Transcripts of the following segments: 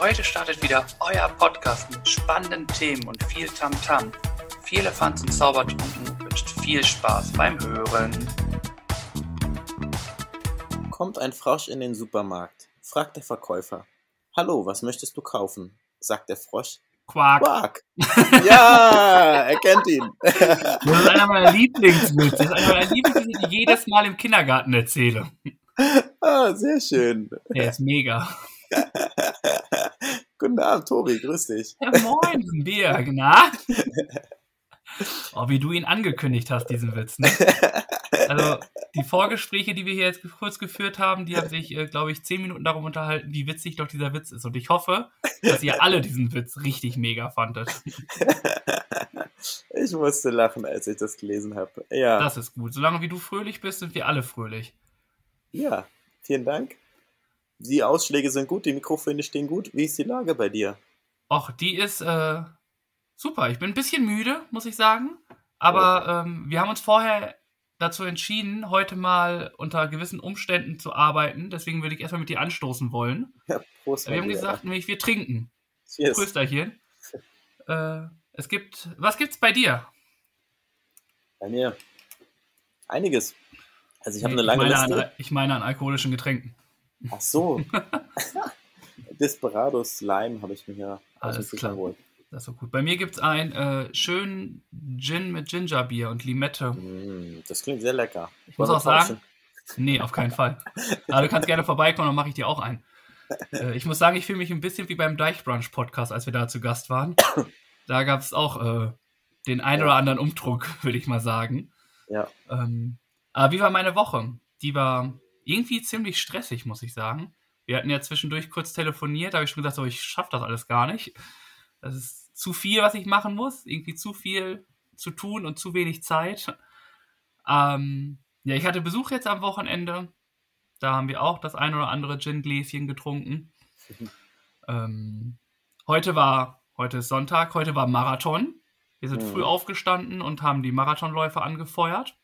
Heute startet wieder euer Podcast mit spannenden Themen und viel Tamtam. -Tam. Viel Elefants und Zaubertrunken wünscht viel Spaß beim Hören. Kommt ein Frosch in den Supermarkt, fragt der Verkäufer. Hallo, was möchtest du kaufen? sagt der Frosch. Quark. Quark. Ja, er kennt ihn. Das ist einer meiner Lieblingswitze. Das ist einer meiner Lieblingswitze, die ich jedes Mal im Kindergarten erzähle. Ah, sehr schön. Der ist mega. Guten Abend, Tobi, grüß dich. Ja, moin, Dirk, na? Oh, wie du ihn angekündigt hast, diesen Witz. Ne? Also, die Vorgespräche, die wir hier jetzt kurz geführt haben, die haben sich, äh, glaube ich, zehn Minuten darum unterhalten, wie witzig doch dieser Witz ist. Und ich hoffe, dass ihr alle diesen Witz richtig mega fandet. Ich musste lachen, als ich das gelesen habe. Ja. Das ist gut. Solange wie du fröhlich bist, sind wir alle fröhlich. Ja, vielen Dank. Die Ausschläge sind gut, die Mikrofone stehen gut. Wie ist die Lage bei dir? Och, die ist äh, super. Ich bin ein bisschen müde, muss ich sagen. Aber ähm, wir haben uns vorher dazu entschieden, heute mal unter gewissen Umständen zu arbeiten. Deswegen würde ich erstmal mit dir anstoßen wollen. Ja, Prost. wir haben gesagt, nämlich wir trinken. Cheers. Prösterchen. Äh, es gibt, was gibt's bei dir? Bei mir einiges. Also ich habe eine lange ich, meine Liste. an, ich meine an alkoholischen Getränken. Ach so. Desperados Lime habe ich mir hier Alles klar. geholt. Das ist so gut. Bei mir gibt's einen äh, schönen Gin mit Gingerbier und Limette. Mm, das klingt sehr lecker. Ich muss Wollen auch sagen, nee, auf keinen Fall. Aber du kannst gerne vorbeikommen, dann mache ich dir auch einen. Äh, ich muss sagen, ich fühle mich ein bisschen wie beim Deichbrunch Podcast, als wir da zu Gast waren. Da gab es auch äh, den ein Ja. oder anderen Umdruck, würde ich mal sagen. Ja. Ähm, aber wie war meine Woche? Die war irgendwie ziemlich stressig, muss ich sagen. Wir hatten ja zwischendurch kurz telefoniert, da habe ich schon gesagt, so, ich schaffe das alles gar nicht. Das ist zu viel, was ich machen muss. Irgendwie zu viel zu tun und zu wenig Zeit. Ähm, ja, ich hatte Besuch jetzt am Wochenende. Da haben wir auch das ein oder andere Gin-Gläschen getrunken. ähm, heute war, heute ist Sonntag, heute war Marathon. Wir sind Mhm. früh aufgestanden und haben die Marathonläufer angefeuert.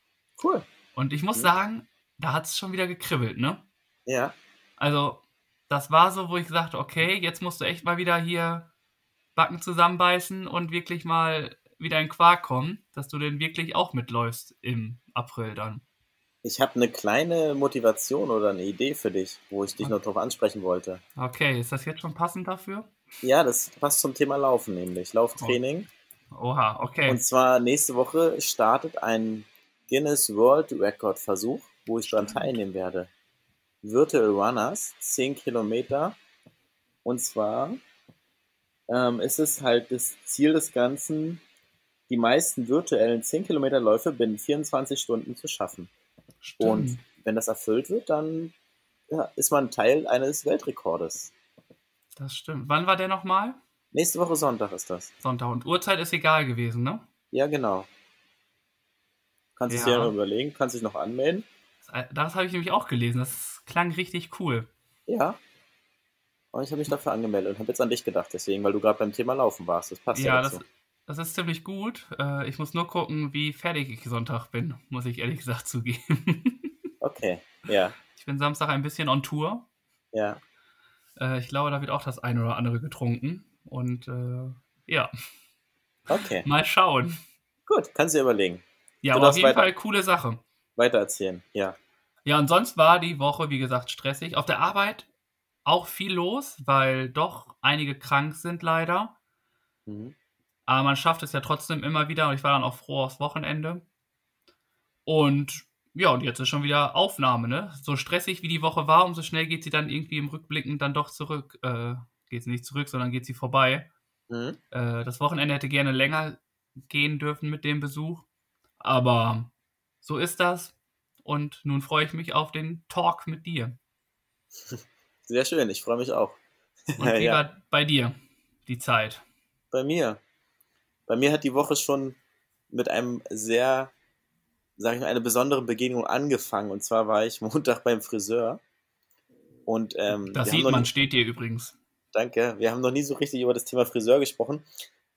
Cool. Und ich muss Mhm. sagen, da hat es schon wieder gekribbelt, ne? Ja. Also, das war so, wo ich sagte, okay, jetzt musst du echt mal wieder hier Backen zusammenbeißen und wirklich mal wieder in Quark kommen, dass du denn wirklich auch mitläufst im April dann. Ich habe eine kleine Motivation oder eine Idee für dich, wo ich dich noch drauf ansprechen wollte. Okay, ist das jetzt schon passend dafür? Ja, das passt zum Thema Laufen nämlich. Lauftraining. Oha, okay. Und zwar nächste Woche startet ein Guinness World Record Versuch, wo ich daran teilnehmen werde. Virtual Runners, 10 Kilometer. Und zwar ähm, ist es halt das Ziel des Ganzen, die meisten virtuellen 10 Kilometer Läufe binnen 24 Stunden zu schaffen. Stimmt. Und wenn das erfüllt wird, dann ja, ist man Teil eines Weltrekordes. das stimmt. Wann war der nochmal? Nächste Woche Sonntag ist das. Sonntag. Und Uhrzeit ist egal gewesen, ne? Ja, genau. Kannst es Ja. dir noch überlegen, kannst dich noch anmelden. Das, das habe ich nämlich auch gelesen. Das klang richtig cool. Ja. Und ich habe mich dafür angemeldet und habe jetzt an dich gedacht, deswegen, weil du gerade beim Thema Laufen warst. Das passt ja, Ja, dazu. das, das ist ziemlich gut. Äh, ich muss nur gucken, wie fertig ich Sonntag bin, muss ich ehrlich gesagt zugeben. Okay, ja, ich bin Samstag ein bisschen on Tour. ja. Äh, ich glaube, da wird auch das eine oder andere getrunken. Und äh, ja, Okay, mal schauen. gut, kannst du dir überlegen. Ja, Du aber auf jeden weiter. Fall coole Sache. Weiter erzählen, ja. Ja, und sonst war die Woche, wie gesagt, stressig. Auf der Arbeit auch viel los, weil doch einige krank sind leider. Mhm. Aber man schafft es ja trotzdem immer wieder und ich war dann auch froh aufs Wochenende. Und ja, und jetzt ist schon wieder Aufnahme, ne? So stressig wie die Woche war, umso schnell geht sie dann irgendwie im Rückblicken dann doch zurück. Äh, geht sie nicht zurück, sondern geht sie vorbei. Mhm. Äh, das Wochenende hätte gerne länger gehen dürfen mit dem Besuch. Aber so ist das. Und nun freue ich mich auf den Talk mit dir. Sehr schön, ich freue mich auch. Und wie ja. war bei dir die Zeit? Bei mir. Bei mir hat die Woche schon mit einem sehr, sage ich mal, eine besondere Begegnung angefangen. Und zwar war ich Montag beim Friseur. Und ähm, Das sieht man, nie- steht dir übrigens. Danke. Wir haben noch nie so richtig über das Thema Friseur gesprochen.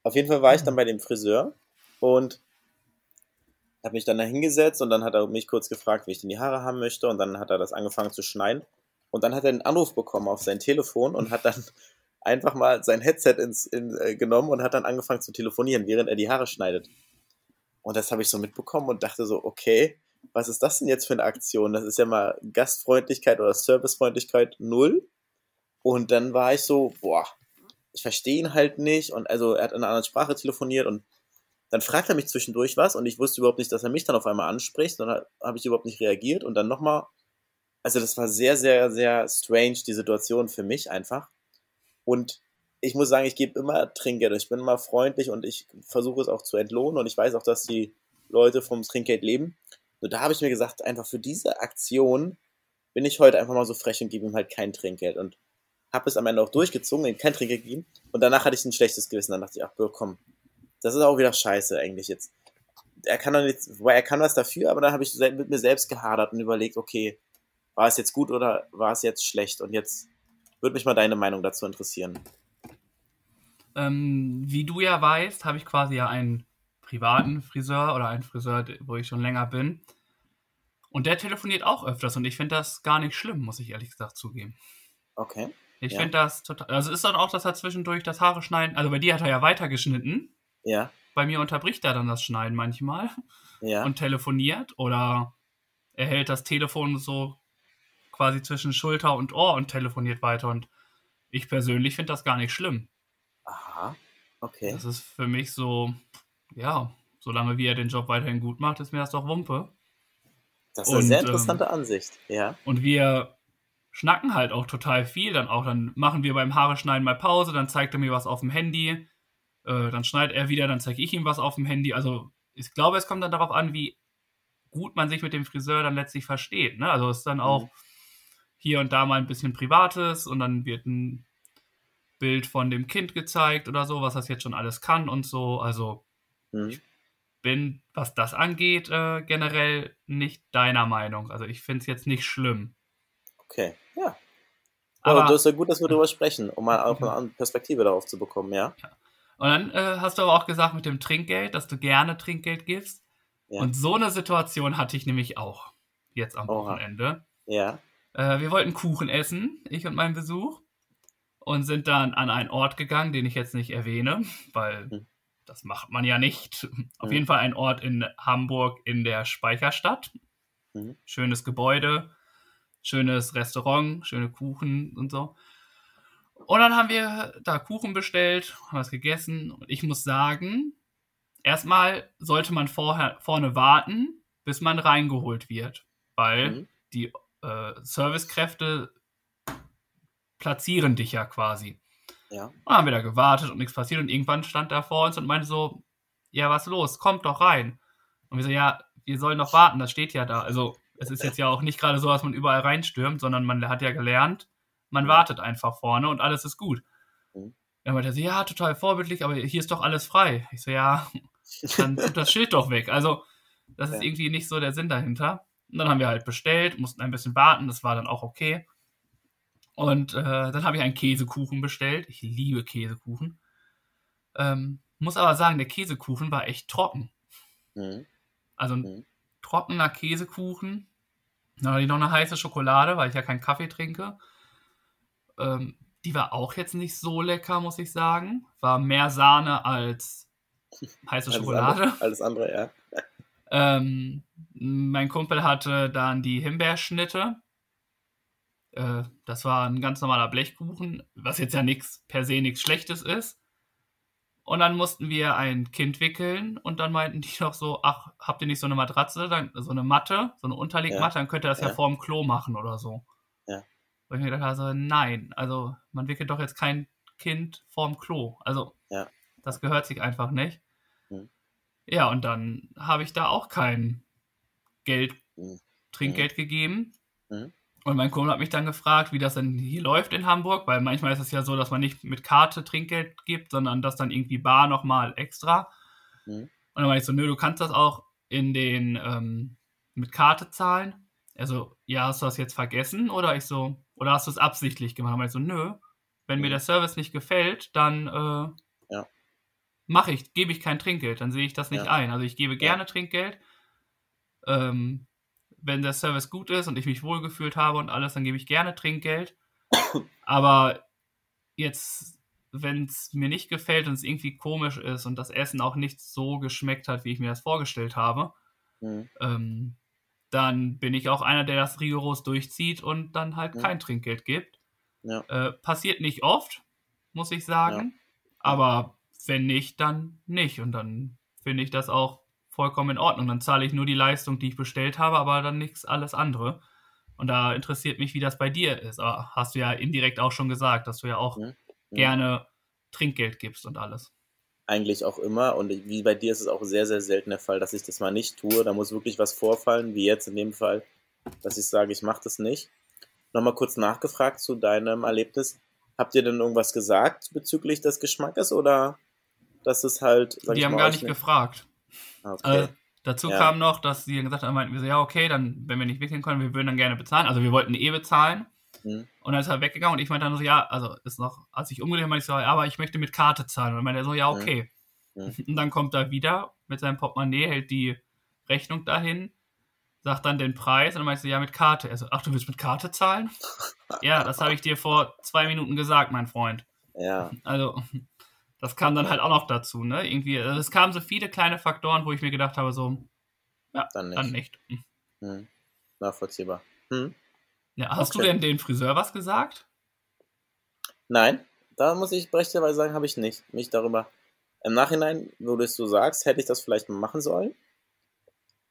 Auf jeden Fall war ich dann bei dem Friseur und habe mich dann da hingesetzt und dann hat er mich kurz gefragt, wie ich denn die Haare haben möchte und dann hat er das angefangen zu schneiden und dann hat er einen Anruf bekommen auf sein Telefon und hat dann einfach mal sein Headset ins, in, äh, genommen und hat dann angefangen zu telefonieren, während er die Haare schneidet. Und das habe ich so mitbekommen und dachte so, okay, was ist das denn jetzt für eine Aktion? Das ist ja mal Gastfreundlichkeit oder Servicefreundlichkeit null. Und dann war ich so, boah, ich verstehe ihn halt nicht. Und also er hat in einer anderen Sprache telefoniert und dann fragt er mich zwischendurch was und ich wusste überhaupt nicht, dass er mich dann auf einmal anspricht. Dann habe ich überhaupt nicht reagiert und dann nochmal. Also das war sehr, sehr, sehr strange, die Situation für mich einfach. Und ich muss sagen, ich gebe immer Trinkgeld. Ich bin immer freundlich und ich versuche es auch zu entlohnen. Und ich weiß auch, dass die Leute vom Trinkgeld leben. Nur da habe ich mir gesagt, einfach für diese Aktion bin ich heute einfach mal so frech und gebe ihm halt kein Trinkgeld. Und habe es am Ende auch durchgezogen, ihm kein Trinkgeld gegeben. Und danach hatte ich ein schlechtes Gewissen. Dann dachte ich, ach komm, das ist auch wieder scheiße eigentlich jetzt. Er kann doch nicht, weil er kann was dafür, aber dann habe ich mit mir selbst gehadert und überlegt, okay, war es jetzt gut oder war es jetzt schlecht? Und jetzt würde mich mal deine Meinung dazu interessieren. Ähm, wie du ja weißt, habe ich quasi ja einen privaten Friseur oder einen Friseur, wo ich schon länger bin. Und der telefoniert auch öfters und ich finde das gar nicht schlimm, muss ich ehrlich gesagt zugeben. Okay. Ich ja. finde das total. Also ist dann auch, dass er zwischendurch das Haare schneiden. Also bei dir hat er ja weitergeschnitten. Ja. Bei mir unterbricht er dann das Schneiden manchmal. Ja. Und telefoniert oder er hält das Telefon so quasi zwischen Schulter und Ohr und telefoniert weiter. Und ich persönlich finde das gar nicht schlimm. Aha. Okay. Das ist für mich so, ja, solange wie er den Job weiterhin gut macht, ist mir das doch Wumpe. Das ist eine und, sehr interessante ähm, Ansicht, ja. Und wir schnacken halt auch total viel. Dann auch, dann machen wir beim Haare schneiden mal Pause, dann zeigt er mir was auf dem Handy. Äh, dann schneidet er wieder, dann zeige ich ihm was auf dem Handy. Also ich glaube, es kommt dann darauf an, wie gut man sich mit dem Friseur dann letztlich versteht. Ne? Also es ist dann auch mhm. hier und da mal ein bisschen Privates und dann wird ein Bild von dem Kind gezeigt oder so, was das jetzt schon alles kann und so. Also mhm. ich bin, was das angeht, äh, generell nicht deiner Meinung. Also ich finde es jetzt nicht schlimm. Okay, ja. Aber, Aber das ist ja gut, dass wir darüber sprechen, um mal auch eine Perspektive darauf zu bekommen, ja. ja. Und dann äh, hast du aber auch gesagt mit dem Trinkgeld, dass du gerne Trinkgeld gibst. Ja. Und so eine Situation hatte ich nämlich auch jetzt am Oha. Wochenende. Ja. Äh, wir wollten Kuchen essen, ich und mein Besuch, und sind dann an einen Ort gegangen, den ich jetzt nicht erwähne, weil hm. das macht man ja nicht. Auf hm. jeden Fall ein Ort in Hamburg in der Speicherstadt. Hm. Schönes Gebäude, schönes Restaurant, schöne Kuchen und so. Und dann haben wir da Kuchen bestellt, haben was gegessen. Und ich muss sagen, erstmal sollte man vorher, vorne warten, bis man reingeholt wird. Weil mhm. die äh, Servicekräfte platzieren dich ja quasi. Ja. Und dann haben wir da gewartet und nichts passiert. Und irgendwann stand er vor uns und meinte so, ja, was los? Kommt doch rein. Und wir so, ja, wir sollen doch warten, das steht ja da. Also es ist jetzt ja auch nicht gerade so, dass man überall reinstürmt, sondern man hat ja gelernt, man mhm. wartet einfach vorne und alles ist gut. Mhm. Dann meinte er so, ja, total vorbildlich, aber hier ist doch alles frei. Ich so, ja, dann tut das Schild doch weg. Also, das ist irgendwie nicht so der Sinn dahinter. Und dann haben wir halt bestellt, mussten ein bisschen warten, das war dann auch okay. Und äh, dann habe ich einen Käsekuchen bestellt. Ich liebe Käsekuchen. Ähm, muss aber sagen, der Käsekuchen war echt trocken. Mhm. Also ein mhm. trockener Käsekuchen. Dann hatte ich noch eine heiße Schokolade, weil ich ja keinen Kaffee trinke. Ähm, die war auch jetzt nicht so lecker, muss ich sagen. War mehr Sahne als heiße Schokolade. Andere, alles andere, ja. Ähm, mein Kumpel hatte dann die Himbeerschnitte. Äh, das war ein ganz normaler Blechkuchen, was jetzt ja nichts per se nichts Schlechtes ist. Und dann mussten wir ein Kind wickeln und dann meinten die noch so, ach, habt ihr nicht so eine Matratze, dann, so eine Matte, so eine Unterlegmatte, ja. dann könnt ihr das ja. ja vor dem Klo machen oder so. Wo ich mir gedacht habe, also, nein, also man wickelt doch jetzt kein Kind vorm Klo. Also ja. das gehört sich einfach nicht. Mhm. Ja, und dann habe ich da auch kein Geld, mhm. Trinkgeld mhm. gegeben. Mhm. Und mein Kumpel hat mich dann gefragt, wie das denn hier läuft in Hamburg, weil manchmal ist es ja so, dass man nicht mit Karte Trinkgeld gibt, sondern das dann irgendwie bar nochmal extra. Mhm. Und dann meinte ich so, nö, du kannst das auch in den ähm, mit Karte zahlen. Also, ja, hast du das jetzt vergessen? Oder ich so, oder hast du es absichtlich gemacht? Und so, nö, wenn mir mhm. der Service nicht gefällt, dann äh, ja. mache ich, gebe ich kein Trinkgeld, dann sehe ich das nicht ja. ein. Also ich gebe gerne ja. Trinkgeld. Ähm, wenn der Service gut ist und ich mich wohlgefühlt habe und alles, dann gebe ich gerne Trinkgeld. Aber jetzt, wenn es mir nicht gefällt und es irgendwie komisch ist und das Essen auch nicht so geschmeckt hat, wie ich mir das vorgestellt habe, Mhm. ähm, dann bin ich auch einer, der das rigoros durchzieht und dann halt Mhm. kein Trinkgeld gibt. Ja. Äh, passiert nicht oft, muss ich sagen. Aber wenn nicht, dann nicht. Und dann finde ich das auch vollkommen in Ordnung. Dann zahle ich nur die Leistung, die ich bestellt habe, aber dann nichts alles andere. Und da interessiert mich, wie das bei dir ist. Aber hast du ja indirekt auch schon gesagt, dass du ja auch gerne Trinkgeld gibst und alles. Eigentlich auch immer. Und wie bei dir ist es auch sehr, sehr selten der Fall, dass ich das mal nicht tue. Da muss wirklich was vorfallen, wie jetzt in dem Fall, dass ich sage, ich mache das nicht. Nochmal kurz nachgefragt zu deinem Erlebnis. Habt ihr denn irgendwas gesagt bezüglich des Geschmackes oder dass es halt. Die ich haben gar nicht gefragt. Ah, okay. Äh, dazu Ja. kam noch, dass sie gesagt haben, meinten wir so, ja, okay, dann, wenn wir nicht wechseln können, wir würden dann gerne bezahlen. Also wir wollten eh bezahlen. Hm. Und dann ist er weggegangen und ich meinte dann so, ja, also ist noch, als ich umgedreht habe, meinte ich so, ja, aber ich möchte mit Karte zahlen. Und dann meinte er so, ja, okay. Mhm. Und dann kommt er wieder mit seinem Portemonnaie, hält die Rechnung dahin, sagt dann den Preis und dann meinte ich so, ja, mit Karte. Er so, ach, du willst mit Karte zahlen? ja, das habe ich dir vor zwei Minuten gesagt, mein Freund. Ja, Also, das kam dann halt auch noch dazu, ne? Irgendwie, also es kamen so viele kleine Faktoren, wo ich mir gedacht habe, so, ja, dann nicht. dann nicht. Hm. Nachvollziehbar. Hm. Ja, hast Okay. du denn den Friseur was gesagt? Nein, da muss ich berechtigterweise sagen, habe ich nicht. Mich darüber. Im Nachhinein, wo du es so sagst, hätte ich das vielleicht mal machen sollen.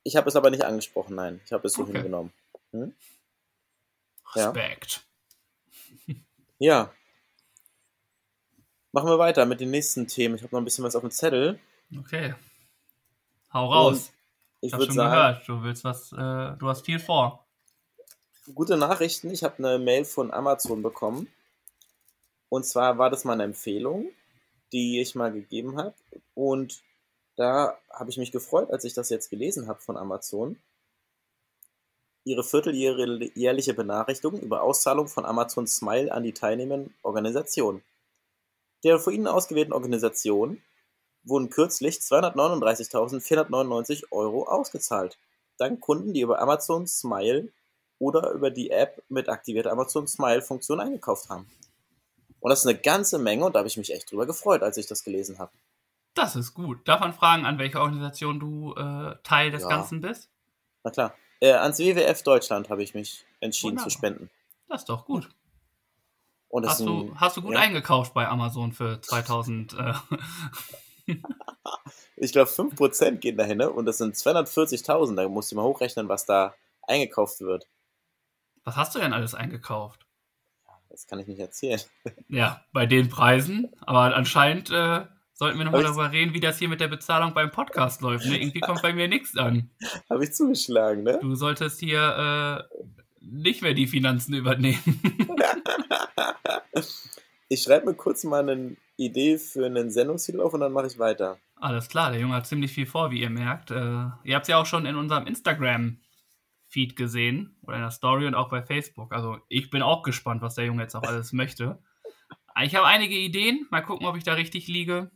Ich habe es aber nicht angesprochen, nein. Ich habe es so Okay. hingenommen. Ja. Respekt. Ja. Machen wir weiter mit den nächsten Themen. Ich habe noch ein bisschen was auf dem Zettel. Okay. Hau raus. Ich ich habe schon sagen, gehört, du willst was, äh, du hast viel vor. Gute Nachrichten. Ich habe eine Mail von Amazon bekommen. Und zwar war das mal eine Empfehlung, die ich mal gegeben habe. Und da habe ich mich gefreut, als ich das jetzt gelesen habe von Amazon. Ihre vierteljährliche Benachrichtigung über Auszahlung von Amazon Smile an die teilnehmenden Organisationen. Der von Ihnen ausgewählten Organisationen wurden kürzlich 239.499 Euro ausgezahlt. Dank Kunden, die über Amazon Smile oder über die App mit aktivierter Amazon Smile-Funktion eingekauft haben. Und das ist eine ganze Menge und da habe ich mich echt drüber gefreut, als ich das gelesen habe. Das ist gut. Darf man fragen, an welcher Organisation du äh, Teil des Ja. Ganzen bist? Na klar. Äh, ans WWF Deutschland habe ich mich entschieden Wunderbar. zu spenden. Das ist doch gut. Und Hast du, ein, hast du gut ja. eingekauft bei Amazon für 2000? Äh, ich glaube, 5% gehen dahin ne? und das sind 240.000. Da musst du mal hochrechnen, was da eingekauft wird. Was hast du denn alles eingekauft? Das kann ich nicht erzählen. Ja, bei den Preisen. Aber anscheinend äh, sollten wir nochmal darüber reden, wie das hier mit der Bezahlung beim Podcast läuft. Ne? Irgendwie kommt bei mir nichts an. habe ich zugeschlagen, ne? Du solltest hier äh, nicht mehr die Finanzen übernehmen. Ich schreibe mir kurz mal eine Idee für einen Sendungstitel auf und dann mache ich weiter. Alles klar, der Junge hat ziemlich viel vor, wie ihr merkt. Äh, ihr habt es ja auch schon in unserem Instagram-Feed gesehen oder in der Story und auch bei Facebook. Also ich bin auch gespannt, was der Junge jetzt auch alles möchte. Ich habe einige Ideen. Mal gucken, ob ich da richtig liege.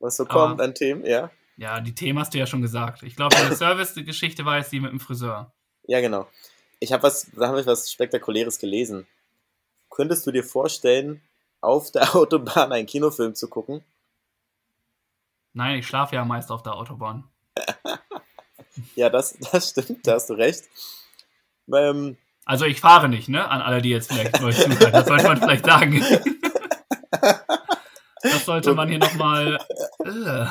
Was so Aber- kommt an Themen, ja? Ja, die Themen hast du ja schon gesagt. Ich glaube, deine Service-Geschichte war jetzt die mit dem Friseur. Ja, genau. Ich habe was, da habe ich was Spektakuläres gelesen. Könntest du dir vorstellen, auf der Autobahn einen Kinofilm zu gucken? Nein, ich schlafe ja meist auf der Autobahn. Ja, das, das stimmt, da hast du recht. Ähm, Also ich fahre nicht, ne? An alle, die jetzt vielleicht neu zuhören. Das sollte man vielleicht sagen. Das sollte man hier nochmal. Äh,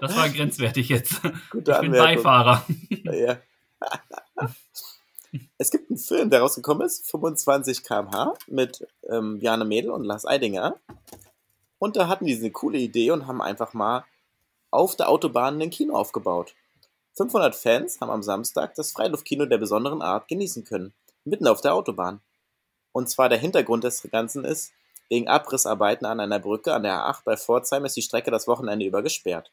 das war grenzwertig jetzt. gute Ich bin Anmerkung. Beifahrer. Ja. es gibt einen Film, der rausgekommen ist, 25 km/h, mit ähm, Jane Mädel und Lars Eidinger. Und da hatten die eine coole Idee und haben einfach mal auf der Autobahn ein Kino aufgebaut. 500 Fans haben am Samstag das Freiluftkino der besonderen Art genießen können, mitten auf der Autobahn. Und zwar der Hintergrund des Ganzen ist, wegen Abrissarbeiten an einer Brücke an der A8 bei Pforzheim ist die Strecke das Wochenende über gesperrt.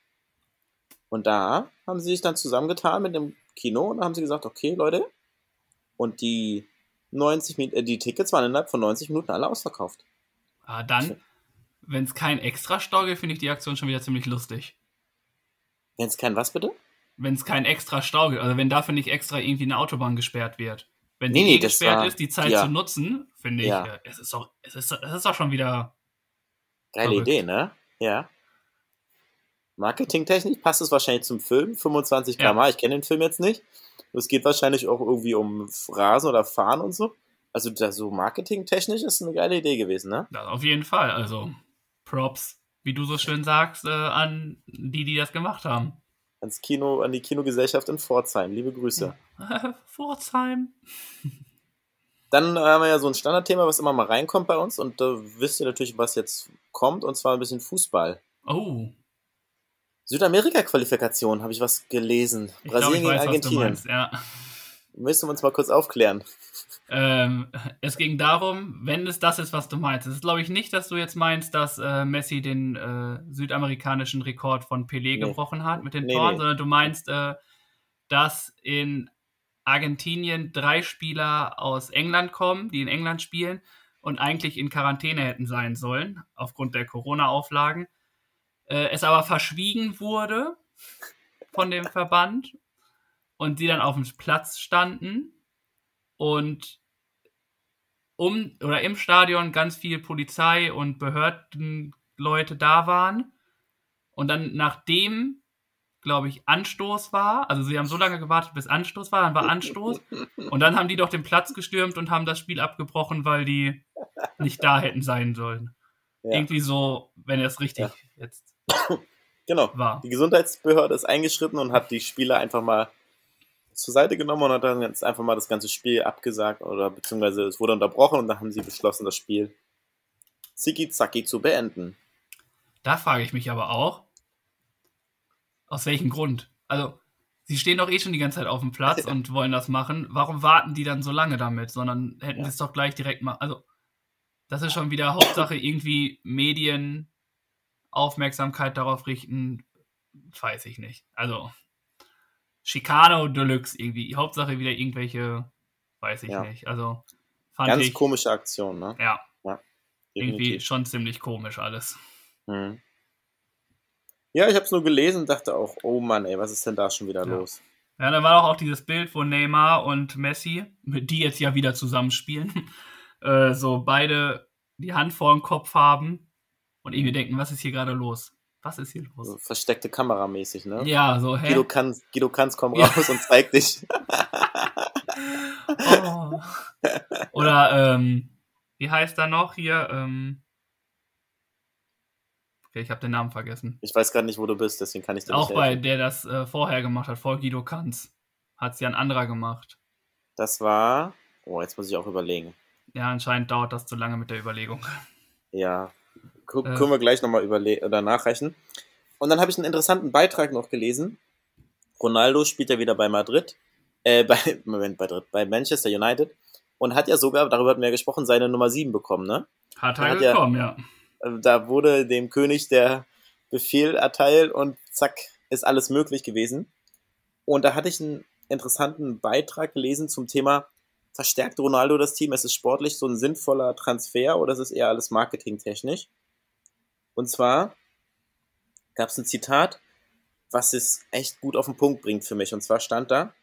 Und da haben sie sich dann zusammengetan mit dem Kino und haben sie gesagt, okay, Leute, und die 90 Min äh, die Tickets waren innerhalb von 90 Minuten alle ausverkauft. Ah, dann, wenn es kein extra Stau gibt, finde ich die Aktion schon wieder ziemlich lustig. Wenn es kein was bitte? Wenn es kein extra Stau gibt, also wenn dafür nicht extra irgendwie eine Autobahn gesperrt wird. Wenn Nee, die nee, gesperrt war- ist, die Zeit ja. zu nutzen, finde ich, Ja. äh, es ist doch, es ist, es ist doch schon wieder Geile Verrückt. Idee, ne? Ja. Marketingtechnisch passt es wahrscheinlich zum Film. 25 Ja. km/h. Ich kenne den Film jetzt nicht. Es geht wahrscheinlich auch irgendwie um Rasen oder Fahren und so. Also da so marketingtechnisch ist eine geile Idee gewesen, ne? Das auf jeden Fall. Also Props, wie du so schön sagst, äh, an die, die das gemacht haben. Ans Kino, an die Kinogesellschaft in Pforzheim. Liebe Grüße. Pforzheim. Dann haben wir ja so ein Standardthema, was immer mal reinkommt bei uns. Und da wisst ihr natürlich, was jetzt kommt. Und zwar ein bisschen Fußball. Oh, Südamerika-Qualifikation habe ich was gelesen. ich Brasilien ich weiß, gegen Argentinien. meinst. Ja. Müssen wir uns mal kurz aufklären. Ähm, es ging darum, wenn es das ist, was du meinst. Es ist, glaube ich, nicht, dass du jetzt meinst, dass äh, Messi den äh, südamerikanischen Rekord von Pelé Nee. gebrochen hat mit den Nee, Toren, nee. sondern du meinst, äh, dass in Argentinien drei Spieler aus England kommen, die in England spielen und eigentlich in Quarantäne hätten sein sollen, aufgrund der Corona-Auflagen. Äh, es aber verschwiegen wurde von dem Verband und die dann auf dem Platz standen und um oder im Stadion ganz viel Polizei und Behördenleute da waren und dann nachdem glaube ich Anstoß war, also sie haben so lange gewartet bis Anstoß war, dann war Anstoß und dann haben die doch den Platz gestürmt und haben das Spiel abgebrochen, weil die nicht da hätten sein sollen. Ja. Irgendwie so, wenn es richtig Ja. jetzt Genau. war. Die Gesundheitsbehörde ist eingeschritten und hat die Spieler einfach mal zur Seite genommen und hat dann jetzt einfach mal das ganze Spiel abgesagt oder beziehungsweise es wurde unterbrochen und dann haben sie beschlossen, das Spiel zicki-zacki zu beenden. Da frage ich mich aber auch, aus welchem Grund? Also, sie stehen doch eh schon die ganze Zeit auf dem Platz Ja. und wollen das machen. Warum warten die dann so lange damit? Sondern hätten Ja. sie es doch gleich direkt mal. Also, das ist schon wieder Hauptsache irgendwie Medien Aufmerksamkeit darauf richten. Weiß ich nicht. Also, Chicano Deluxe irgendwie. Hauptsache wieder irgendwelche, weiß ich Ja. nicht. Also, fand Ganz ich komische Aktion, ne? ja, irgendwie Definitiv. schon ziemlich komisch alles. Mhm. Ja, ich habe es nur gelesen und dachte auch, oh Mann, ey, was ist denn da schon wieder Ja. los? Ja, da war doch auch dieses Bild, wo Neymar und Messi, die jetzt ja wieder zusammenspielen, äh, so beide die Hand vor dem Kopf haben und irgendwie denken, was ist hier gerade los? Was ist hier So los? versteckte Kameramäßig, ne? Ja, so, hä? Guido Kanz, Guido Kanz, komm Ja. raus und zeig dich. Oh. Oder, ähm, wie heißt er noch hier? Ähm, okay, ich habe den Namen vergessen. Ich weiß gerade nicht, wo du bist, deswegen kann ich dir Auch nicht bei der das äh, vorher gemacht hat, vor Guido Kanz. Hat es ja ein anderer gemacht. Das war, oh, jetzt muss ich auch überlegen. Ja, anscheinend dauert das zu lange mit der Überlegung. Ja, Gu Äh. können wir gleich nochmal oder nachreichen. Und dann habe ich einen interessanten Beitrag noch gelesen. Ronaldo spielt ja wieder bei Madrid, äh, bei, Moment, bei, Madrid, bei Manchester United und hat ja sogar, darüber hatten wir ja gesprochen, seine Nummer 7 bekommen, ne? Hat Er hat ja- gekommen, ja. Also Da wurde dem König der Befehl erteilt und zack, ist alles möglich gewesen. Und da hatte ich einen interessanten Beitrag gelesen zum Thema, verstärkt Ronaldo das Team? Es ist sportlich so ein sinnvoller Transfer oder ist es eher alles marketingtechnisch? Und zwar gab es ein Zitat, was es echt gut auf den Punkt bringt für mich. Und zwar stand da,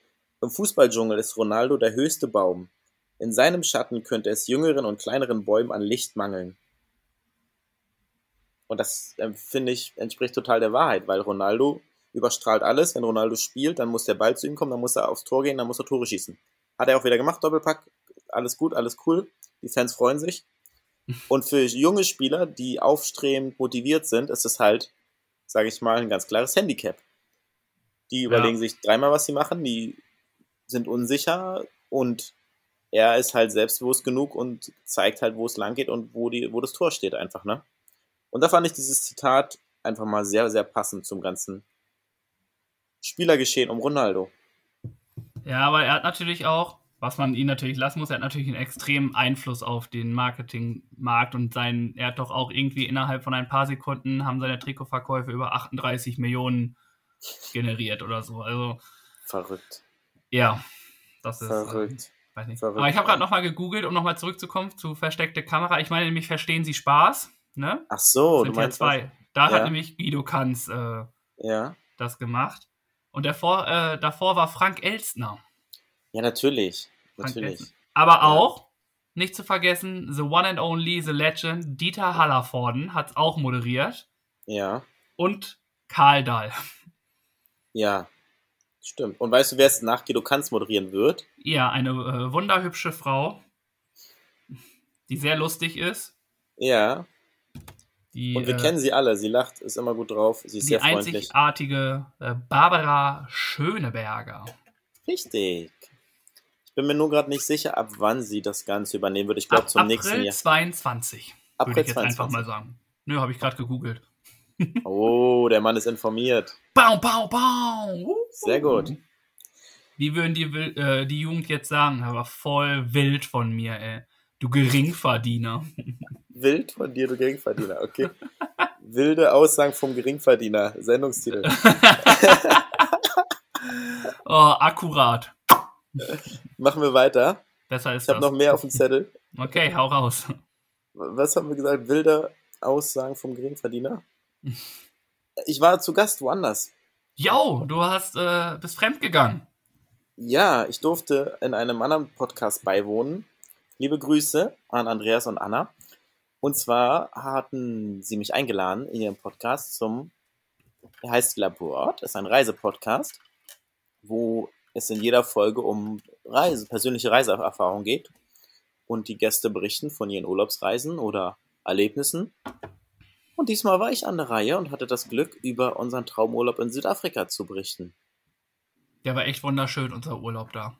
im Fußballdschungel ist Ronaldo der höchste Baum. In seinem Schatten könnte es jüngeren und kleineren Bäumen an Licht mangeln. Und das äh, finde ich entspricht total der Wahrheit, weil Ronaldo überstrahlt alles. Wenn Ronaldo spielt, dann muss der Ball zu ihm kommen, dann muss er aufs Tor gehen, dann muss er Tore schießen. Hat er auch wieder gemacht, Doppelpack. Alles gut, alles cool. Die Fans freuen sich. Und für junge Spieler, die aufstrebend motiviert sind, ist es halt, sage ich mal, ein ganz klares Handicap. Die überlegen sich dreimal, was sie machen, die sind unsicher und er ist halt selbstbewusst genug und zeigt halt, wo es lang geht und wo, die, wo das Tor steht einfach, ne? Und da fand ich dieses Zitat einfach mal sehr, sehr passend zum ganzen Spielergeschehen um Ronaldo. Ja, aber er hat natürlich auch, was man ihn natürlich lassen muss, er hat natürlich einen extremen Einfluss auf den Marketingmarkt und sein, er hat doch auch irgendwie innerhalb von ein paar Sekunden haben seine Trikotverkäufe über 38 Millionen generiert oder so. Also, Verrückt. ja, das ist. Äh, Verrückt. weiß nicht. Verrückt. Aber ich habe gerade nochmal gegoogelt, um nochmal zurückzukommen zu versteckte Kamera. Ich meine nämlich, verstehen Sie Spaß? Ne? Ach so, sind du ja zwei. Da Ja. hat nämlich Guido Kanz äh, was? Ja. das gemacht. Und davor, äh, davor war Frank Elstner. Ja, natürlich. Natürlich. Aber Ja. auch nicht zu vergessen, The One and Only, The Legend, Dieter Hallervorden hat es auch moderiert. Ja. Und Karl Dahl. Ja. Stimmt. Und weißt du, wer es nach Guido Kanz moderieren wird? Ja, eine äh, wunderhübsche Frau, die sehr lustig ist. Ja. Die, Und wir äh, kennen sie alle. Sie lacht, ist immer gut drauf. Sie ist die sehr freundlich. einzigartige äh, Barbara Schöneberger. Richtig. Bin mir nur gerade nicht sicher, ab wann sie das Ganze übernehmen wird. Ich glaube zum nächsten April Jahr. 22, würde April ich jetzt einfach 22. mal sagen. Nö, habe ich gerade gegoogelt. Oh, der Mann ist informiert. Bau, bau, bau. Sehr gut. Wie würden die, äh, die Jugend jetzt sagen? Aber voll wild von mir, ey. Du Geringverdiener. Wild von dir, du Geringverdiener. Okay. Wilde Aussagen vom Geringverdiener. Sendungstitel. Oh, akkurat. Machen wir weiter. Besser ist Ich habe noch mehr auf dem Zettel. Okay, hau raus. Was haben wir gesagt? Wilde Aussagen vom Geringverdiener? Ich war zu Gast woanders. Jo, du hast, äh, bist fremdgegangen. Ja, ich durfte in einem anderen Podcast beiwohnen. Liebe Grüße an Andreas und Anna. Und zwar hatten sie mich eingeladen in ihrem Podcast zum, er heißt Labort, ist ein Reisepodcast, wo es in jeder Folge um Reise, persönliche Reiseerfahrung geht. Und die Gäste berichten von ihren Urlaubsreisen oder Erlebnissen. Und diesmal war ich an der Reihe und hatte das Glück, über unseren Traumurlaub in Südafrika zu berichten. Der war echt wunderschön, unser Urlaub da.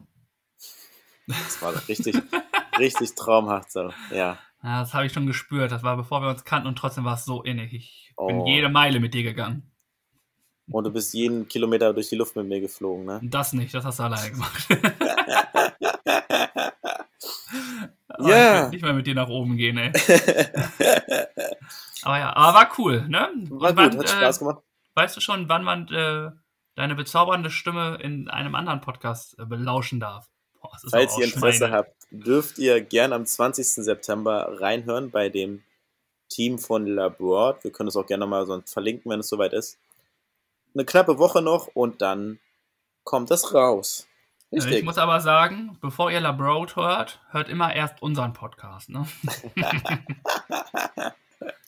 Das war richtig, richtig traumhaft so. Ja. Ja, das habe ich schon gespürt. Das war bevor wir uns kannten und trotzdem war es so innig. Ich bin Oh. jede Meile mit dir gegangen. Und du bist jeden Kilometer durch die Luft mit mir geflogen, ne? Das nicht, das hast du alleine gemacht. Ja. Ich will nicht mehr mit dir nach oben gehen, ey. Aber ja, aber war cool, ne? War Und gut, wann, hat Spaß gemacht. Äh, weißt du schon, wann man äh, deine bezaubernde Stimme in einem anderen Podcast äh, belauschen darf? Boah, das ist Falls ihr Interesse habt, dürft ihr gerne am 20. September reinhören bei dem Team von Labord. Wir können es auch gerne mal sonst verlinken, wenn es soweit ist. Eine knappe Woche noch und dann kommt das raus. Äh, Richtig. Ich muss aber sagen, bevor ihr Labroad hört, hört immer erst unseren Podcast, ne?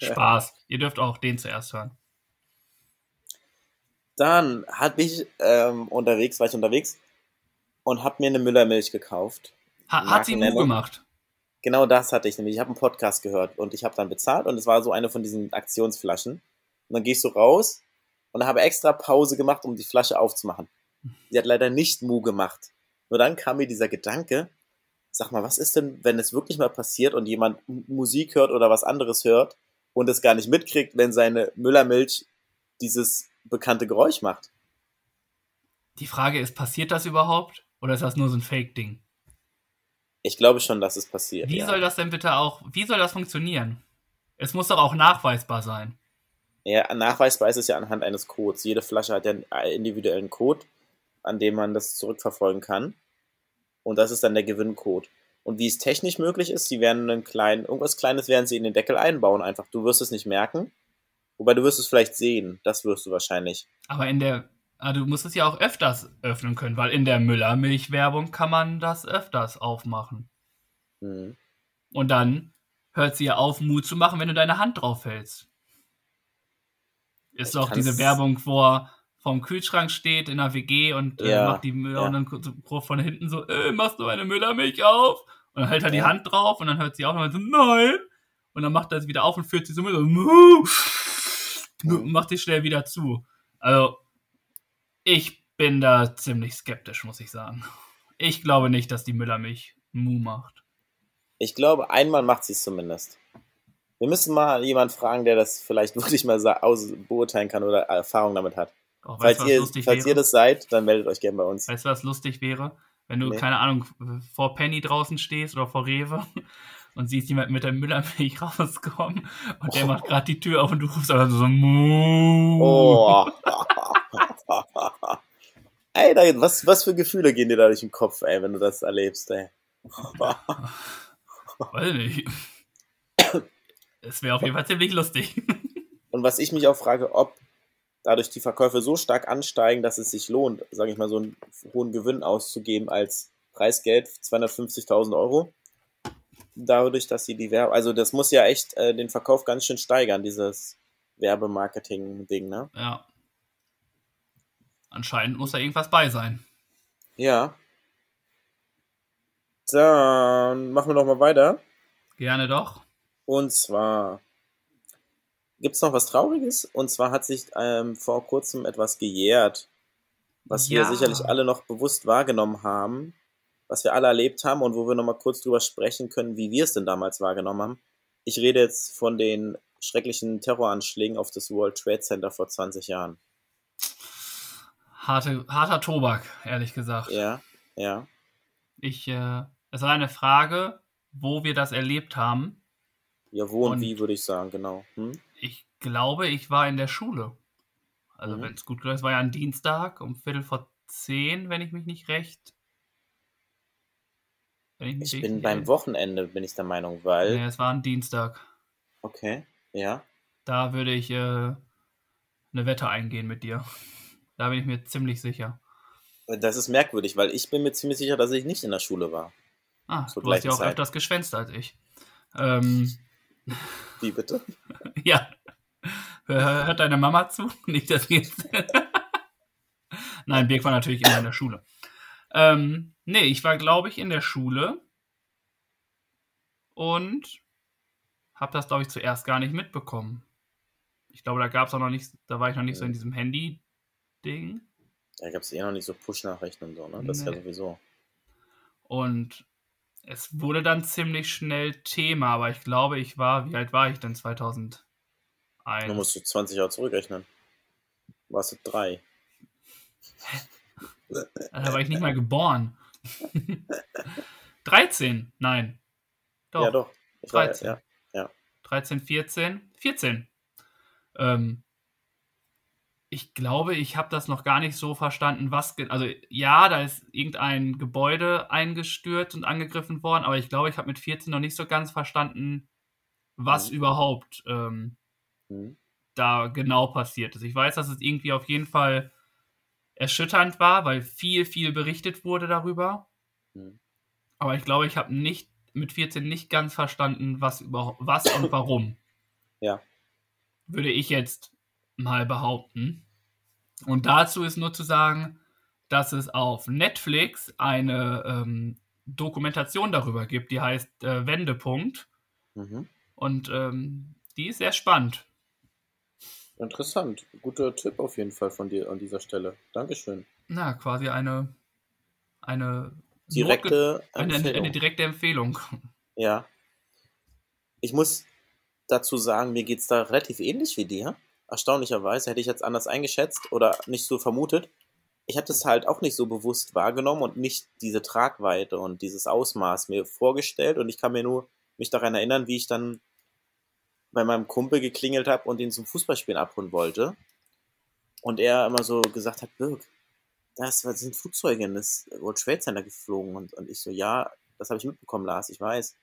Spaß. Ihr dürft auch den zuerst hören. Dann hatte ich ähm, unterwegs, war ich unterwegs und habe mir eine Müllermilch gekauft. Ha hat sie Markennennung? gemacht? Genau das hatte ich nämlich. Ich habe einen Podcast gehört und ich habe dann bezahlt und es war so eine von diesen Aktionsflaschen. Und dann gehst du raus und habe extra Pause gemacht, um die Flasche aufzumachen. Sie hat leider nicht Mu gemacht. Nur dann kam mir dieser Gedanke, sag mal, was ist denn, wenn es wirklich mal passiert und jemand Musik hört oder was anderes hört und es gar nicht mitkriegt, wenn seine Müllermilch dieses bekannte Geräusch macht? Die Frage ist, passiert das überhaupt? Oder ist das nur so ein Fake-Ding? Ich glaube schon, dass es passiert. Wie ja. soll das denn bitte auch, wie soll das funktionieren? Es muss doch auch nachweisbar sein. Ja, nachweisbar ist es ja anhand eines Codes. Jede Flasche hat ja einen individuellen Code, an dem man das zurückverfolgen kann. Und das ist dann der Gewinncode. Und wie es technisch möglich ist, sie werden einen kleinen, irgendwas Kleines werden sie in den Deckel einbauen einfach. Du wirst es nicht merken. Wobei du wirst es vielleicht sehen. Das wirst du wahrscheinlich. Aber in der, ah, du musst es ja auch öfters öffnen können, weil in der Müller-Milch-Werbung kann man das öfters aufmachen. Hm. Und dann hört sie ja auf, Mut zu machen, wenn du deine Hand drauf hältst. Ist doch Kannst- diese Werbung, wo er vorm Kühlschrank steht in der WG und äh, Ja, macht die Müller ja. und dann so von hinten so, äh, machst du eine Müllermilch auf? Und dann hält er die Ja. Hand drauf und dann hört sie auch nochmal so, nein. Und dann macht er es wieder auf und führt sie so mit und macht sie schnell wieder zu. Also, ich bin da ziemlich skeptisch, muss ich sagen. Ich glaube nicht, dass die Müllermilch Mu macht. Ich glaube, einmal macht sie es zumindest. Wir müssen mal jemanden fragen, der das vielleicht wirklich mal aus beurteilen kann oder Erfahrung damit hat. Oh, weißt Falls, du, was ihr, falls wäre? ihr das seid, dann meldet euch gerne bei uns. Weißt du, was lustig wäre? Wenn du, Nee. keine Ahnung, vor Penny draußen stehst oder vor Rewe und siehst jemand mit der Müllermilch rauskommen und der macht gerade die Tür auf und du rufst einfach so Mu. Oh. ey, da, was, was für Gefühle gehen dir da durch den Kopf, ey, wenn du das erlebst, ey? Weiß nicht. Es wäre auf jeden Fall ziemlich lustig. Und was ich mich auch frage, ob dadurch die Verkäufe so stark ansteigen, dass es sich lohnt, sage ich mal, so einen hohen Gewinn auszugeben als Preisgeld 250.000 Euro. dadurch, dass sie die Werbe, also das muss ja echt äh, den Verkauf ganz schön steigern, dieses Werbemarketing-Ding, ne? Ja. Anscheinend muss da irgendwas bei sein. Ja. Dann machen wir noch mal weiter. Gerne doch. Und zwar gibt es noch was Trauriges. Und zwar hat sich ähm, vor kurzem etwas gejährt, was Ja. wir sicherlich alle noch bewusst wahrgenommen haben, was wir alle erlebt haben und wo wir noch mal kurz drüber sprechen können, wie wir es denn damals wahrgenommen haben. Ich rede jetzt von den schrecklichen Terroranschlägen auf das World Trade Center vor 20 Jahren. Harte, harter Tobak, ehrlich gesagt. Ja, ja. Ich, äh, es war eine Frage, wo wir das erlebt haben. Ja, wo und, Und- wie, würde ich sagen, genau. Hm? Ich glaube, ich war in der Schule. Also, Mhm. wenn es gut läuft, es war ja ein Dienstag um Viertel vor zehn, wenn ich mich nicht recht. Wenn mich Ich bin beim erinnere. Wochenende, bin ich der Meinung, weil. Nee, es war ein Dienstag. Okay, ja. Da würde ich äh, eine Wette eingehen mit dir. Da bin ich mir ziemlich sicher. Das ist merkwürdig, weil ich bin mir ziemlich sicher, dass ich nicht in der Schule war. Ah, du hast ja auch Zeit. öfters geschwänzt als ich. Ähm, Wie bitte? ja. Hör- Hört deine Mama zu? Nicht, dass jetzt. Nein, Birk war natürlich immer in der Schule. Ähm, nee, ich war, glaube ich, in der Schule und habe das, glaube ich, zuerst gar nicht mitbekommen. Ich glaube, da gab es auch noch nicht, da war ich noch nicht so in diesem Handy-Ding. Da gab es eh noch nicht so Push-Nachrichten und so, ne? Das ist ja Nee. sowieso. Und es wurde dann ziemlich schnell Thema, aber ich glaube, ich war, wie alt war ich denn 2001? Du musst du 20 Jahre zurückrechnen. Warst du drei? Da war ich nicht mal geboren. 13, nein. Doch, Ja, doch. Ich war, 13. ja. 13, 14, 14. Ähm, ich glaube, ich habe das noch gar nicht so verstanden, was. Also, ja, da ist irgendein Gebäude eingestürzt und angegriffen worden, aber ich glaube, ich habe mit 14 noch nicht so ganz verstanden, was Mhm. überhaupt ähm, Hm. da genau passiert ist. Ich weiß, dass es irgendwie auf jeden Fall erschütternd war, weil viel, viel berichtet wurde darüber. Hm. Aber ich glaube, ich habe nicht mit 14 nicht ganz verstanden, was überhaupt was und warum. Ja. Würde ich jetzt mal behaupten. Und dazu ist nur zu sagen, dass es auf Netflix eine ähm, Dokumentation darüber gibt, die heißt äh, Wendepunkt. Mhm. Und ähm, die ist sehr spannend. Interessant. Guter Tipp auf jeden Fall von dir an dieser Stelle. Dankeschön. Na, quasi eine, eine, Direkte eine, Empfehlung. eine direkte Empfehlung. Ja. Ich muss dazu sagen, mir geht es da relativ ähnlich wie dir. Erstaunlicherweise hätte ich jetzt anders eingeschätzt oder nicht so vermutet. Ich habe das halt auch nicht so bewusst wahrgenommen und nicht diese Tragweite und dieses Ausmaß mir vorgestellt. Und ich kann mir nur mich daran erinnern, wie ich dann bei meinem Kumpel geklingelt habe und ihn zum Fußballspielen abholen wollte. Und er immer so gesagt hat, Birg, das sind Flugzeuge in das World Trade Center geflogen. Und, und ich so, ja, das habe ich mitbekommen, Lars, ich weiß.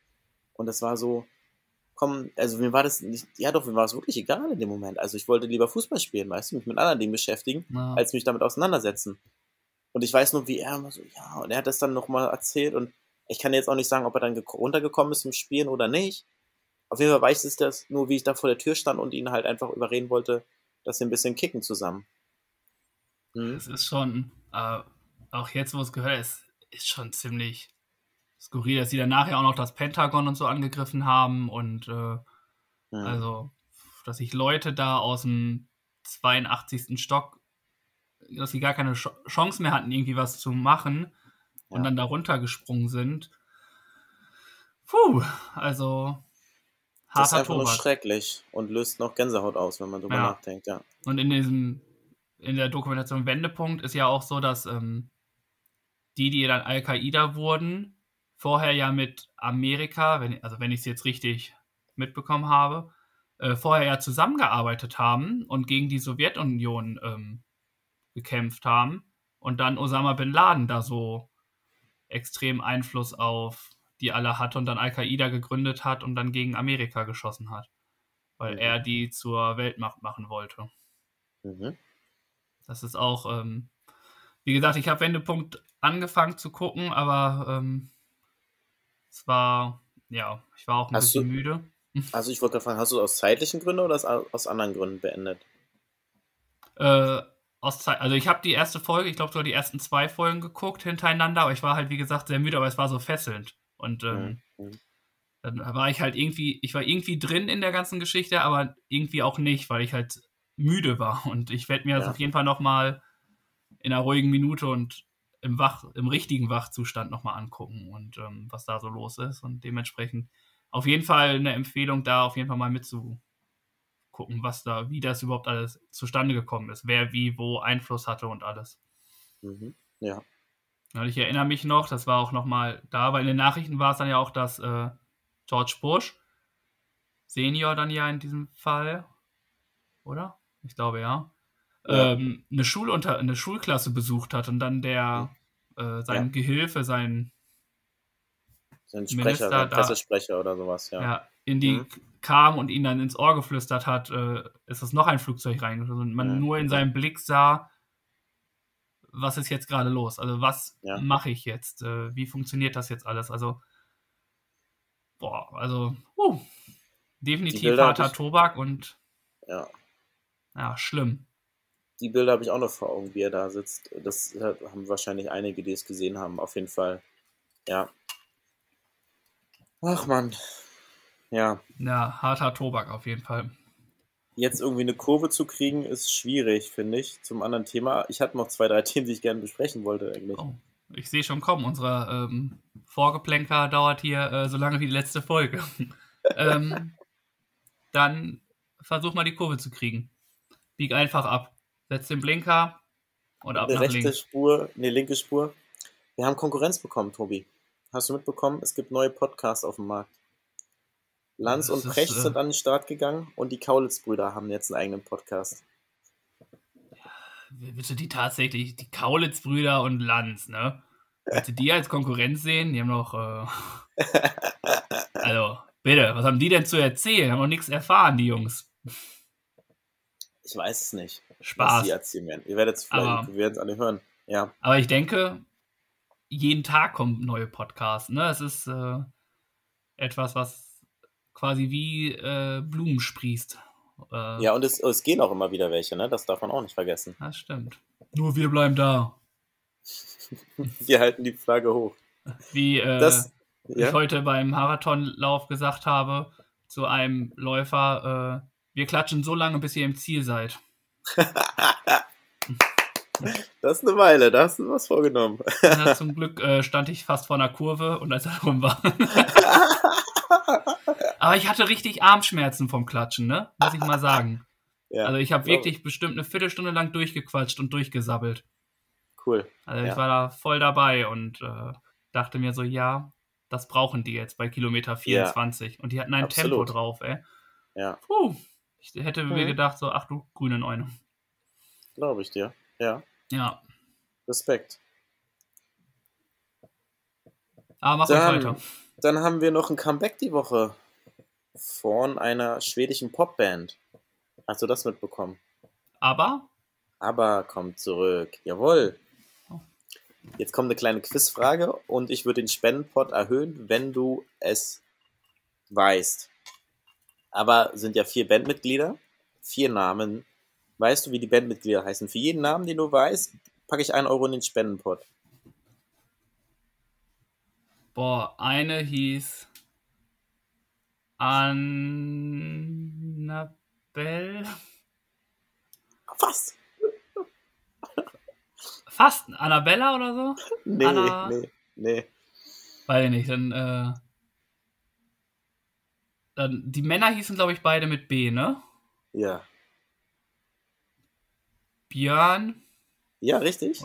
Und das war so, komm, also mir war das nicht, ja doch, mir war es wirklich egal in dem Moment. Also ich wollte lieber Fußball spielen, weißt du, mich mit anderen Dingen beschäftigen, Na, als mich damit auseinandersetzen. Und ich weiß nur, wie er immer so, ja, und er hat das dann nochmal erzählt und ich kann jetzt auch nicht sagen, ob er dann gek- runtergekommen ist zum Spielen oder nicht. Auf jeden Fall weiß es das nur, wie ich da vor der Tür stand und ihn halt einfach überreden wollte, dass wir ein bisschen kicken zusammen. Hm? es ist schon, äh, auch jetzt, wo es gehört ist, ist schon ziemlich skurril, dass sie dann nachher auch noch das Pentagon und so angegriffen haben und äh, Hm. also, dass sich Leute da aus dem 82. Stock, dass sie gar keine Ch Chance mehr hatten, irgendwie was zu machen und Ja. dann da runtergesprungen sind. Puh, also das ist einfach nur schrecklich und löst noch Gänsehaut aus, wenn man drüber Ja. nachdenkt, ja. Und in diesem, in der Dokumentation Wendepunkt ist ja auch so, dass ähm, die, die dann Al-Qaida wurden, vorher ja mit Amerika, wenn, also wenn ich es jetzt richtig mitbekommen habe, äh, vorher ja zusammengearbeitet haben und gegen die Sowjetunion ähm, gekämpft haben und dann Osama bin Laden da so extrem Einfluss auf die alle hatte und dann Al-Qaida gegründet hat und dann gegen Amerika geschossen hat, weil Mhm. er die zur Weltmacht machen wollte. Mhm. Das ist auch, ähm, wie gesagt, ich habe Wendepunkt angefangen zu gucken, aber ähm, es war, ja, ich war auch ein Hast bisschen du- müde. Also ich wollte gerade fragen, hast du aus zeitlichen Gründen oder aus, anderen Gründen beendet? Äh, aus Zeit, also ich habe die erste Folge, ich glaube sogar die ersten zwei Folgen geguckt hintereinander, aber ich war halt wie gesagt sehr müde, aber es war so fesselnd. Und ähm, Mhm. dann war ich halt irgendwie, ich war irgendwie drin in der ganzen Geschichte, aber irgendwie auch nicht, weil ich halt müde war. Und ich werde mir das Ja. auf jeden Fall nochmal in einer ruhigen Minute und im Wach, im richtigen Wachzustand nochmal angucken und ähm, was da so los ist. Und dementsprechend auf jeden Fall eine Empfehlung, da auf jeden Fall mal mitzugucken, was da, wie das überhaupt alles zustande gekommen ist, wer wie wo Einfluss hatte und alles. Mhm. Ja. Und ich erinnere mich noch, das war auch nochmal da, weil in den Nachrichten war es dann ja auch, dass äh, George Bush, Senior dann ja in diesem Fall, oder? Ich glaube ja, Ja. Ähm, eine, Schulunter eine Schulklasse besucht hat und dann der, äh, sein Ja. Gehilfe, sein, Sein Minister Sprecher, sein da- Pressesprecher oder sowas, ja. ja. in die Mhm. kam und ihn dann ins Ohr geflüstert hat, äh, ist es noch ein Flugzeug reingeflogen und man Ja. nur in seinem Blick sah, was ist jetzt gerade los? Also was mache ich jetzt? Äh, wie funktioniert das jetzt alles? Also, boah, also, uh, definitiv harter ich- Tobak und ja. ja, schlimm. Die Bilder habe ich auch noch vor Augen, wie er da sitzt. Das haben wahrscheinlich einige, die es gesehen haben, auf jeden Fall. Ja. Ach man. Ja. Ja, harter Tobak auf jeden Fall. Jetzt irgendwie eine Kurve zu kriegen, ist schwierig, finde ich. Zum anderen Thema. Ich hatte noch zwei, drei Themen, die ich gerne besprechen wollte, eigentlich. Oh, ich sehe schon kommen. Unser ähm, Vorgeplänker dauert hier äh, so lange wie die letzte Folge. ähm, dann versuch mal die Kurve zu kriegen. Bieg einfach ab. Setz den Blinker und ab eine nach rechte links. Spur, eine linke Spur. Wir haben Konkurrenz bekommen, Tobi. Hast du mitbekommen? Es gibt neue Podcasts auf dem Markt. Lanz Das und ist, Precht äh, sind an den Start gegangen und die Kaulitz-Brüder haben jetzt einen eigenen Podcast. Willst du die tatsächlich, die Kaulitz-Brüder und Lanz, ne? Willst du die als Konkurrenz sehen? Die haben doch. Äh, also, bitte, was haben die denn zu erzählen? Haben noch nichts erfahren, die Jungs. Ich weiß es nicht, was Spaß. sie erzählen werden. Ihr werdet es vielleicht, wir werden es alle hören. Ja, Aber ich denke, jeden Tag kommt ein neuer Podcast. Ne? Es ist äh, etwas, was quasi wie äh, Blumen sprießt. Äh, ja und es, es gehen auch immer wieder welche, ne? Das darf man auch nicht vergessen. Das stimmt. Nur wir bleiben da. Wir halten die Flagge hoch. Wie äh, Das, ich ja? heute beim Marathonlauf gesagt habe zu einem Läufer, äh, wir klatschen so lange, bis ihr im Ziel seid. das ist eine Weile, da hast du was vorgenommen. Ja, zum Glück äh, stand ich fast vor einer Kurve und als er rum war. Aber ich hatte richtig Armschmerzen vom Klatschen, ne? Muss ich mal sagen. ja, Also ich habe wirklich bestimmt eine Viertelstunde lang durchgequatscht und durchgesabbelt. cool. Also ich Ja. war da voll dabei und äh, dachte mir so, ja, das brauchen die jetzt bei Kilometer 24. Und die hatten ein Tempo Absolut. drauf, ey. Ja, Puh. Ich hätte mir Mhm. gedacht, so, ach du grüne Neune. glaube ich dir. Ja, Ja. Respekt. Aber mach Dann, weiter. dann haben wir noch ein Comeback die Woche von einer schwedischen Popband. Hast du das mitbekommen? Aber, Aber kommt zurück. Jawohl. Oh. Jetzt kommt eine kleine Quizfrage und ich würde den Spendenpot erhöhen, wenn du es weißt. Aber sind ja vier Bandmitglieder, vier Namen. Weißt du, wie die Bandmitglieder heißen? Für jeden Namen, den du weißt, packe ich einen Euro in den Spendenpot. boah, eine hieß Annabelle. Was? Fast Annabella oder so? Nee, Anna- nee, nee. Weiß ich nicht, dann, äh, dann, die Männer hießen, glaube ich, beide mit B, ne? Ja. Björn, Ja, richtig?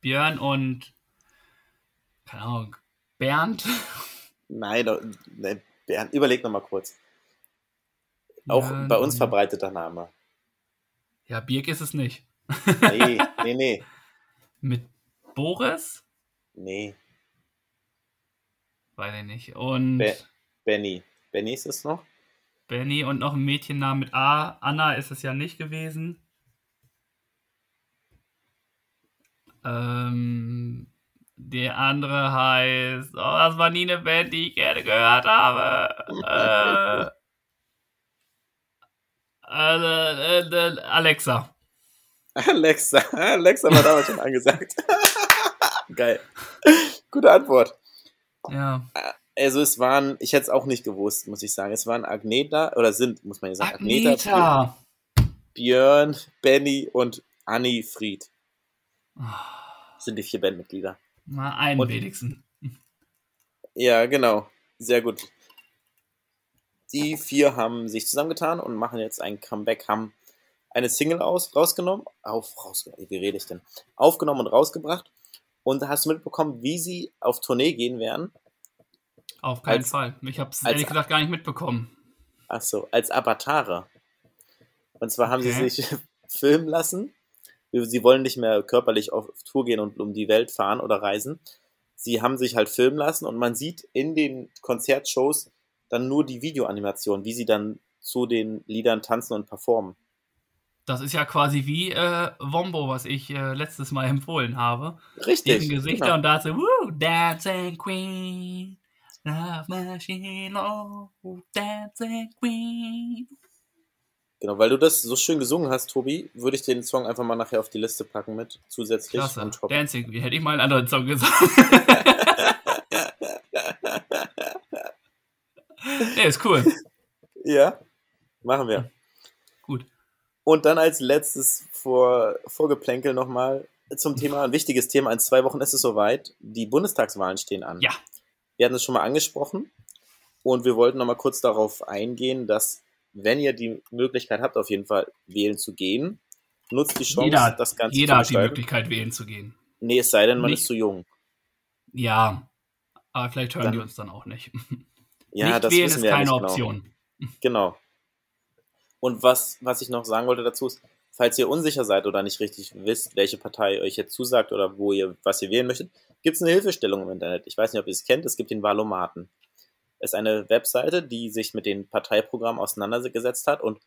Björn und, keine Ahnung, Bernd. Nein, nee, Bernd, überleg nochmal kurz. Auch Björn bei uns verbreiteter Name. Ja, Birk ist es nicht. Nee, nee, nee. Mit Boris? Nee. Weiß ich nicht. Und Be- Benny. Benny ist es noch? Benny und noch ein Mädchennamen mit A. Anna ist es ja nicht gewesen. Ähm, Die andere heißt, oh, das war nie eine Band, die ich gerne gehört habe. äh, äh, äh, Alexa. Alexa. Alexa war damals schon angesagt. Geil. Gute Antwort. Ja. Also es waren, ich hätte es auch nicht gewusst, muss ich sagen. Es waren Agneta, oder sind, muss man ja sagen, Agneta, Björn, Benny und Anni Fried. Oh, sind die vier Bandmitglieder. mal einen Und- wenigstens. Ja, genau. Sehr gut. Die vier haben sich zusammengetan und machen jetzt ein Comeback, haben eine Single aus, rausgenommen, auf, raus, wie rede ich denn? Aufgenommen und rausgebracht. Und hast du mitbekommen, wie sie auf Tournee gehen werden? Auf keinen als- Fall. Ich habe es ehrlich gesagt gar nicht mitbekommen. Ach so, als Avatare. Und zwar haben Okay. sie sich filmen lassen. Sie wollen nicht mehr körperlich auf Tour gehen und um die Welt fahren oder reisen. Sie haben sich halt filmen lassen und man sieht in den Konzertshows dann nur die Videoanimation, wie sie dann zu den Liedern tanzen und performen. Das ist ja quasi wie äh, Wombo, was ich äh, letztes Mal empfohlen habe. Richtig. Deren Gesichter genau. und da so, Woo, Dancing Queen, Love Machine, oh, Dancing Queen. genau, weil du das so schön gesungen hast, Tobi, würde ich den Song einfach mal nachher auf die Liste packen mit zusätzlich Klasse. und top. Dancing Queen. Hätte ich mal einen anderen Song gesagt. nee, ist cool. Ja, machen wir. Gut. Und dann als letztes vor Vorgeplänkel nochmal zum Thema, ein wichtiges Thema. In zwei Wochen ist es soweit. Die Bundestagswahlen stehen an. Ja. Wir hatten es schon mal angesprochen und wir wollten nochmal kurz darauf eingehen, dass, wenn ihr die Möglichkeit habt, auf jeden Fall wählen zu gehen, nutzt die Chance, Jeder, das Ganze Jeder hat die. Möglichkeit, wählen zu gehen. Nee, es sei denn, man Nicht- ist zu jung. Ja. Aber vielleicht hören Dann- die uns dann auch nicht. Ja, nicht das wählen ist keine genau. Option. Genau. Und was, was ich noch sagen wollte dazu ist, falls ihr unsicher seid oder nicht richtig wisst, welche Partei euch jetzt zusagt oder wo ihr, was ihr wählen möchtet, gibt es eine Hilfestellung im Internet. Ich weiß nicht, ob ihr es kennt, es gibt den Valomaten. Es ist eine Webseite, die sich mit den Parteiprogrammen auseinandergesetzt hat und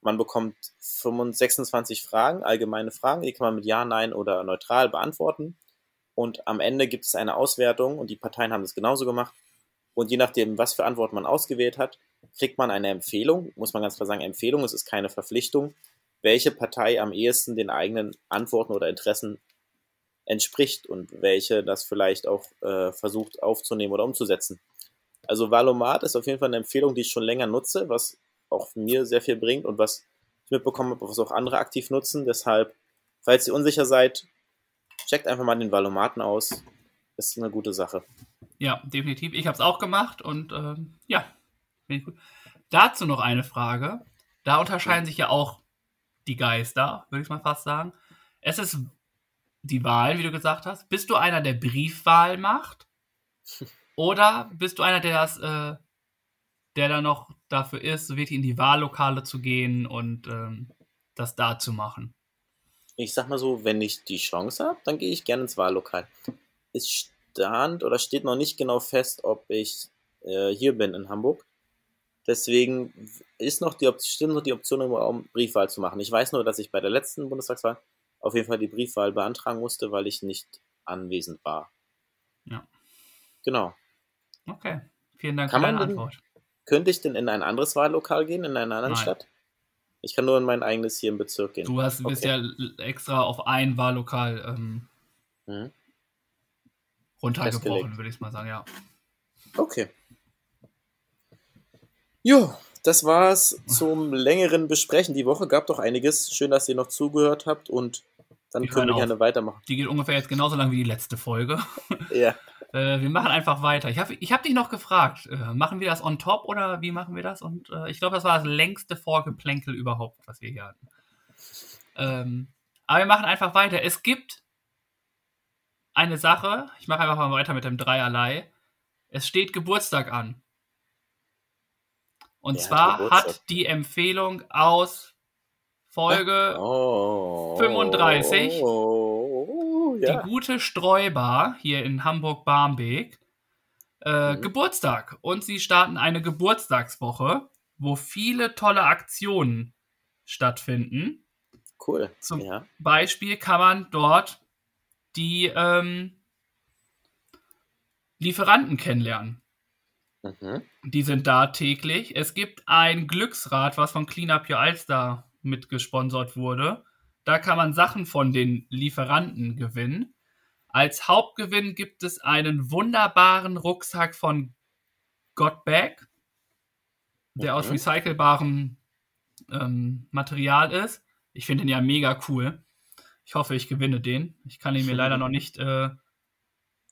man bekommt 25 26 Fragen, allgemeine Fragen, die kann man mit Ja, Nein oder neutral beantworten. Und am Ende gibt es eine Auswertung und die Parteien haben das genauso gemacht. Und je nachdem, was für Antworten man ausgewählt hat, kriegt man eine Empfehlung, muss man ganz klar sagen, Empfehlung, es ist keine Verpflichtung, welche Partei am ehesten den eigenen Antworten oder Interessen entspricht und welche das vielleicht auch äh, versucht aufzunehmen oder umzusetzen. Also Valomat ist auf jeden Fall eine Empfehlung, die ich schon länger nutze, was auch mir sehr viel bringt und was ich mitbekommen habe, was auch andere aktiv nutzen. Deshalb, falls ihr unsicher seid, checkt einfach mal den Valomaten aus. Das ist eine gute Sache. Ja, definitiv. Ich habe es auch gemacht und ähm, ja, finde ich gut. Dazu noch eine Frage. Da unterscheiden sich ja auch die Geister, würde ich mal fast sagen. Es ist die Wahl, wie du gesagt hast. Bist du einer, der Briefwahl macht? Oder bist du einer, der das, äh, der da noch dafür ist, wirklich in die Wahllokale zu gehen und ähm, das da zu machen? Ich sag mal so, wenn ich die Chance habe, dann gehe ich gerne ins Wahllokal. Es stand oder steht noch nicht genau fest, ob ich äh, hier bin in Hamburg. Deswegen ist noch die Option, stimmt noch die Option Raum, Briefwahl zu machen. Ich weiß nur, dass ich bei der letzten Bundestagswahl auf jeden Fall die Briefwahl beantragen musste, weil ich nicht anwesend war. Ja. Genau. Okay. Vielen Dank Kann für deine denn- Antwort. Könnte ich denn in ein anderes Wahllokal gehen, in einer anderen Nein. Stadt? Ich kann nur in mein eigenes hier im Bezirk gehen. Du hast, bist Okay. ja extra auf ein Wahllokal ähm, Mhm. runtergebrochen, würde ich mal sagen, ja. Okay. Jo, das war's zum längeren Besprechen. Die Woche gab doch einiges. Schön, dass ihr noch zugehört habt und dann können wir auf. gerne weitermachen. Die geht ungefähr jetzt genauso lang wie die letzte Folge. Ja. Äh, wir machen einfach weiter. Ich habe ich hab dich noch gefragt, äh, machen wir das on top oder wie machen wir das? Und äh, ich glaube, das war das längste Vorgeplänkel überhaupt, was wir hier hatten. Ähm, aber wir machen einfach weiter. Es gibt eine Sache, ich mache einfach mal weiter mit dem Dreierlei. Es steht Geburtstag an. Und hat zwar Geburtstag? hat die Empfehlung aus Folge Oh. 35. Oh, ja. die gute Streubar hier in Hamburg-Barmbek äh, Mhm. Geburtstag. Und sie starten eine Geburtstagswoche, wo viele tolle Aktionen stattfinden. Cool. Zum ja. Beispiel kann man dort die ähm, Lieferanten kennenlernen. Mhm. Die sind da täglich. Es gibt ein Glücksrad, was von Clean Up Your Alster mitgesponsert wurde. Da kann man Sachen von den Lieferanten gewinnen. Als Hauptgewinn gibt es einen wunderbaren Rucksack von Got Bag, der aus Mhm. recycelbarem ähm, Material ist. Ich finde den ja mega cool. Ich hoffe, ich gewinne den. Ich kann ihn mir leider noch nicht äh,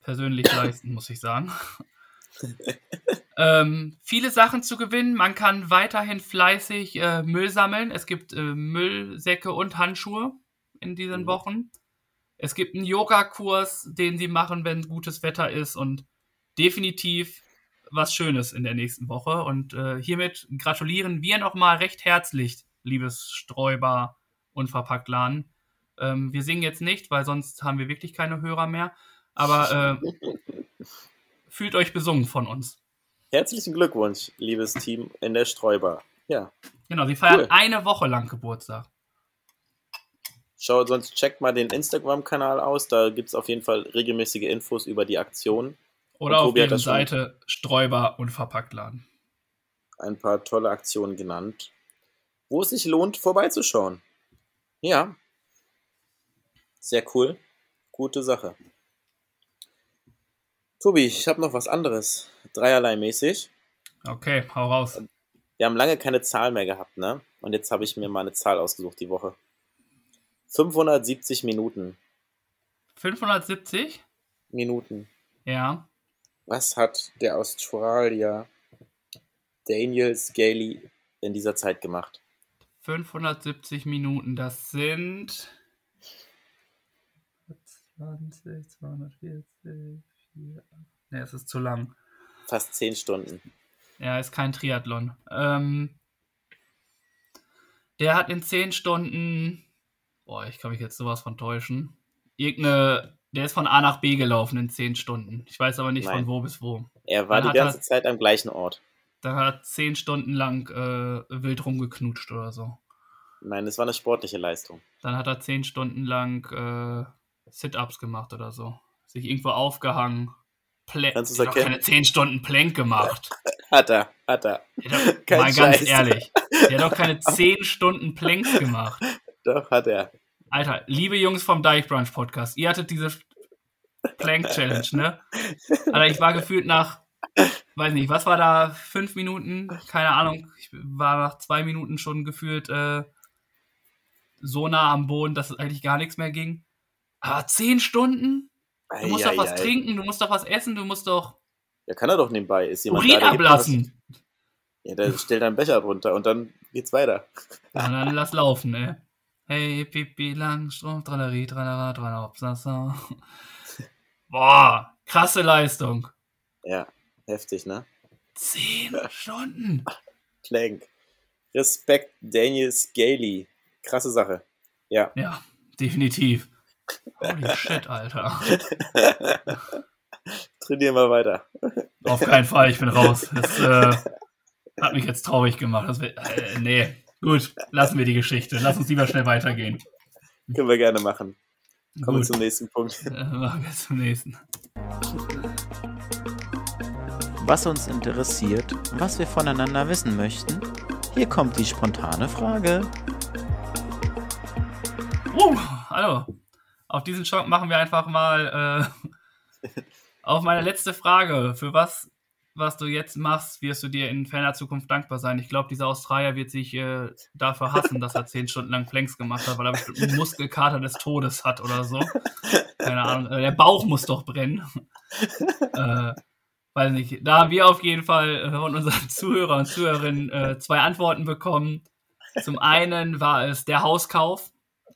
persönlich leisten, muss ich sagen. ähm, viele Sachen zu gewinnen. Man kann weiterhin fleißig äh, Müll sammeln. Es gibt äh, Müllsäcke und Handschuhe in diesen Mhm. Wochen. Es gibt einen Yoga-Kurs, den sie machen, wenn gutes Wetter ist und definitiv was Schönes in der nächsten Woche. Und äh, hiermit gratulieren wir nochmal recht herzlich, liebes Sträuber und Verpacktladen. Ähm, wir singen jetzt nicht, weil sonst haben wir wirklich keine Hörer mehr. Aber äh, fühlt euch besungen von uns. Herzlichen Glückwunsch, liebes Team in der Sträuber. Ja, Genau, sie feiern Cool. eine Woche lang Geburtstag. schaut, sonst checkt mal den Instagram-Kanal aus. Da gibt es auf jeden Fall regelmäßige Infos über die Aktion. Oder Und auf deren schon- Seite Sträuber und Verpacktladen. Ein paar tolle Aktionen genannt, wo es sich lohnt, vorbeizuschauen. Ja. Sehr cool. Gute Sache. Tobi, ich habe noch was anderes. Dreierlei mäßig. Okay, hau raus. Wir haben lange keine Zahl mehr gehabt, ne? Und jetzt habe ich mir mal eine Zahl ausgesucht die Woche. 570 Minuten. 570? Minuten. Ja. Was hat der Australier Daniel Scaly in dieser Zeit gemacht? 570 Minuten, das sind 20, 240, 4, Ne, es ist zu lang. Fast 10 Stunden. Ja, ist kein Triathlon. Ähm, der hat in 10 Stunden, boah, ich kann mich jetzt sowas von täuschen. Irgendeine, der ist von A nach B gelaufen in 10 Stunden. Ich weiß aber nicht Nein. von wo bis wo. Er war Dann die hat er- ganze Zeit am gleichen Ort. Da hat er 10 Stunden lang äh, wild rumgeknutscht oder so. Nein, es war eine sportliche Leistung. Dann hat er 10 Stunden lang äh, Sit-Ups gemacht oder so. Sich irgendwo aufgehangen. Plä Kannst hat doch erkennen? keine 10 Stunden Plank gemacht. Hat er, hat er. Hat doch, mal ganz Scheiß. ehrlich. Der hat doch keine 10 Stunden Planks gemacht. Doch, hat er. Alter, liebe Jungs vom Deichbrunch Podcast, ihr hattet diese Plank Challenge, ne? Alter, ich war gefühlt nach, weiß nicht, was war da, fünf Minuten? Keine Ahnung. Ich war nach zwei Minuten schon gefühlt äh, so nah am Boden, dass es eigentlich gar nichts mehr ging. Aber zehn Stunden? Du musst doch was Eieiei. trinken, du musst doch was essen, du musst doch Ja, kann er doch nebenbei. Ist jemand Urin da, ablassen. Ja, der stellt einen Becher drunter und dann geht's weiter. Ja, dann lass laufen, ey. Hey, Pipi, Langstrumpf, Tralleri, Tralala, Tralala. Boah, krasse Leistung. Ja, heftig, ne? Zehn Stunden. Plank. Respekt, Daniel Scaly. Krasse Sache. Ja. Ja, definitiv. Holy shit, Alter. Trainier mal weiter. Auf keinen Fall, ich bin raus. Das äh, hat mich jetzt traurig gemacht. Das, wär- äh, nee, gut, lassen wir die Geschichte. Lass uns lieber schnell weitergehen. Können wir gerne machen. Kommen wir Gut, zum nächsten Punkt. äh, machen wir zum nächsten. was uns interessiert, was wir voneinander wissen möchten. Hier kommt die spontane Frage. Uh, hallo. Auf diesen Schock machen wir einfach mal äh, auf meine letzte Frage. Für was, was du jetzt machst, wirst du dir in ferner Zukunft dankbar sein. Ich glaube, dieser Australier wird sich äh, dafür hassen, dass er zehn Stunden lang Planks gemacht hat, weil er einen Muskelkater des Todes hat oder so. Keine Ahnung. Äh, der Bauch muss doch brennen. äh, weiß nicht. Da haben wir auf jeden Fall äh, von unseren Zuhörern und Zuhörerinnen äh, zwei Antworten bekommen. Zum einen war es der Hauskauf.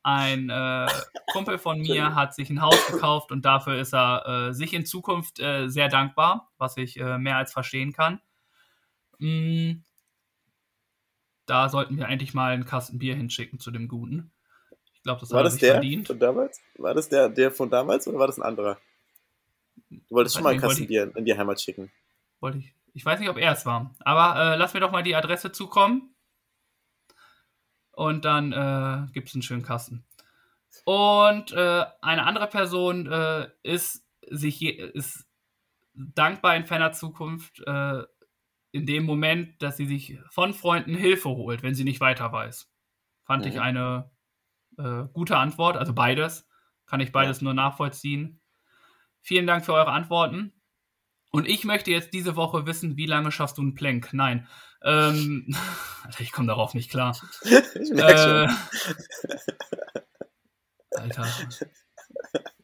Ein äh, Kumpel von mir hat sich ein Haus gekauft und dafür ist er äh, sich in Zukunft äh, sehr dankbar, was ich äh, mehr als verstehen kann. Mm, da sollten wir eigentlich mal einen Kasten Bier hinschicken zu dem Guten. Ich glaube, das War hat das sich der verdient. von damals? War das der, der von damals oder war das ein anderer? Du wolltest schon mal einen Kasten Bier in die Heimat schicken. Wollte ich. Ich weiß nicht, ob er es war. Aber äh, lass mir doch mal die Adresse zukommen. Und dann äh, gibt es einen schönen Kasten. Und äh, eine andere Person äh, ist sich je, ist dankbar in ferner Zukunft äh, in dem Moment, dass sie sich von Freunden Hilfe holt, wenn sie nicht weiter weiß. Fand Mhm. ich eine äh, gute Antwort, also beides. Kann ich beides nur nachvollziehen. Vielen Dank für eure Antworten. Und ich möchte jetzt diese Woche wissen, wie lange schaffst du einen Plank? Nein. Ähm, Alter, ich komme darauf nicht klar. Ich merke Äh, schon. Alter.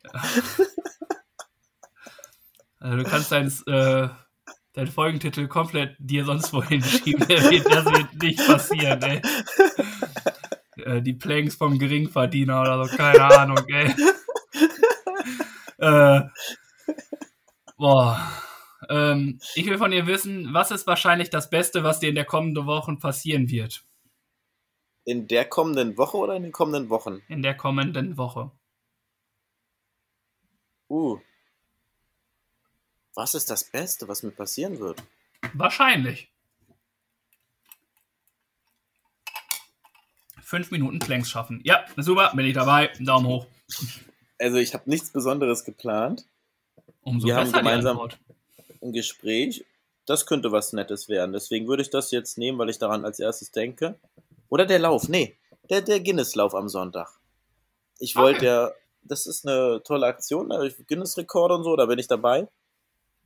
Also du kannst dein, äh, deinen Folgentitel komplett dir sonst wohin schieben. Das wird nicht passieren, ey. Äh, die Planks vom Geringverdiener oder so, keine Ahnung, ey. Äh, boah. Ähm, ich will von dir wissen, was ist wahrscheinlich das Beste, was dir in der kommenden Woche passieren wird? In der kommenden Woche oder in den kommenden Wochen? In der kommenden Woche. Uh. Was ist das Beste, was mir passieren wird? Wahrscheinlich. Fünf Minuten Planks schaffen. Ja, super, bin ich dabei. Daumen hoch. Also ich habe nichts Besonderes geplant. Umso Wir haben gemeinsam-. Ein Gespräch, das könnte was Nettes werden. Deswegen würde ich das jetzt nehmen, weil ich daran als erstes denke. Oder der Lauf, nee, der, der Guinness-Lauf am Sonntag. Ich wollte Okay. ja, das ist eine tolle Aktion, ne? Guinness-Rekord und so, da bin ich dabei.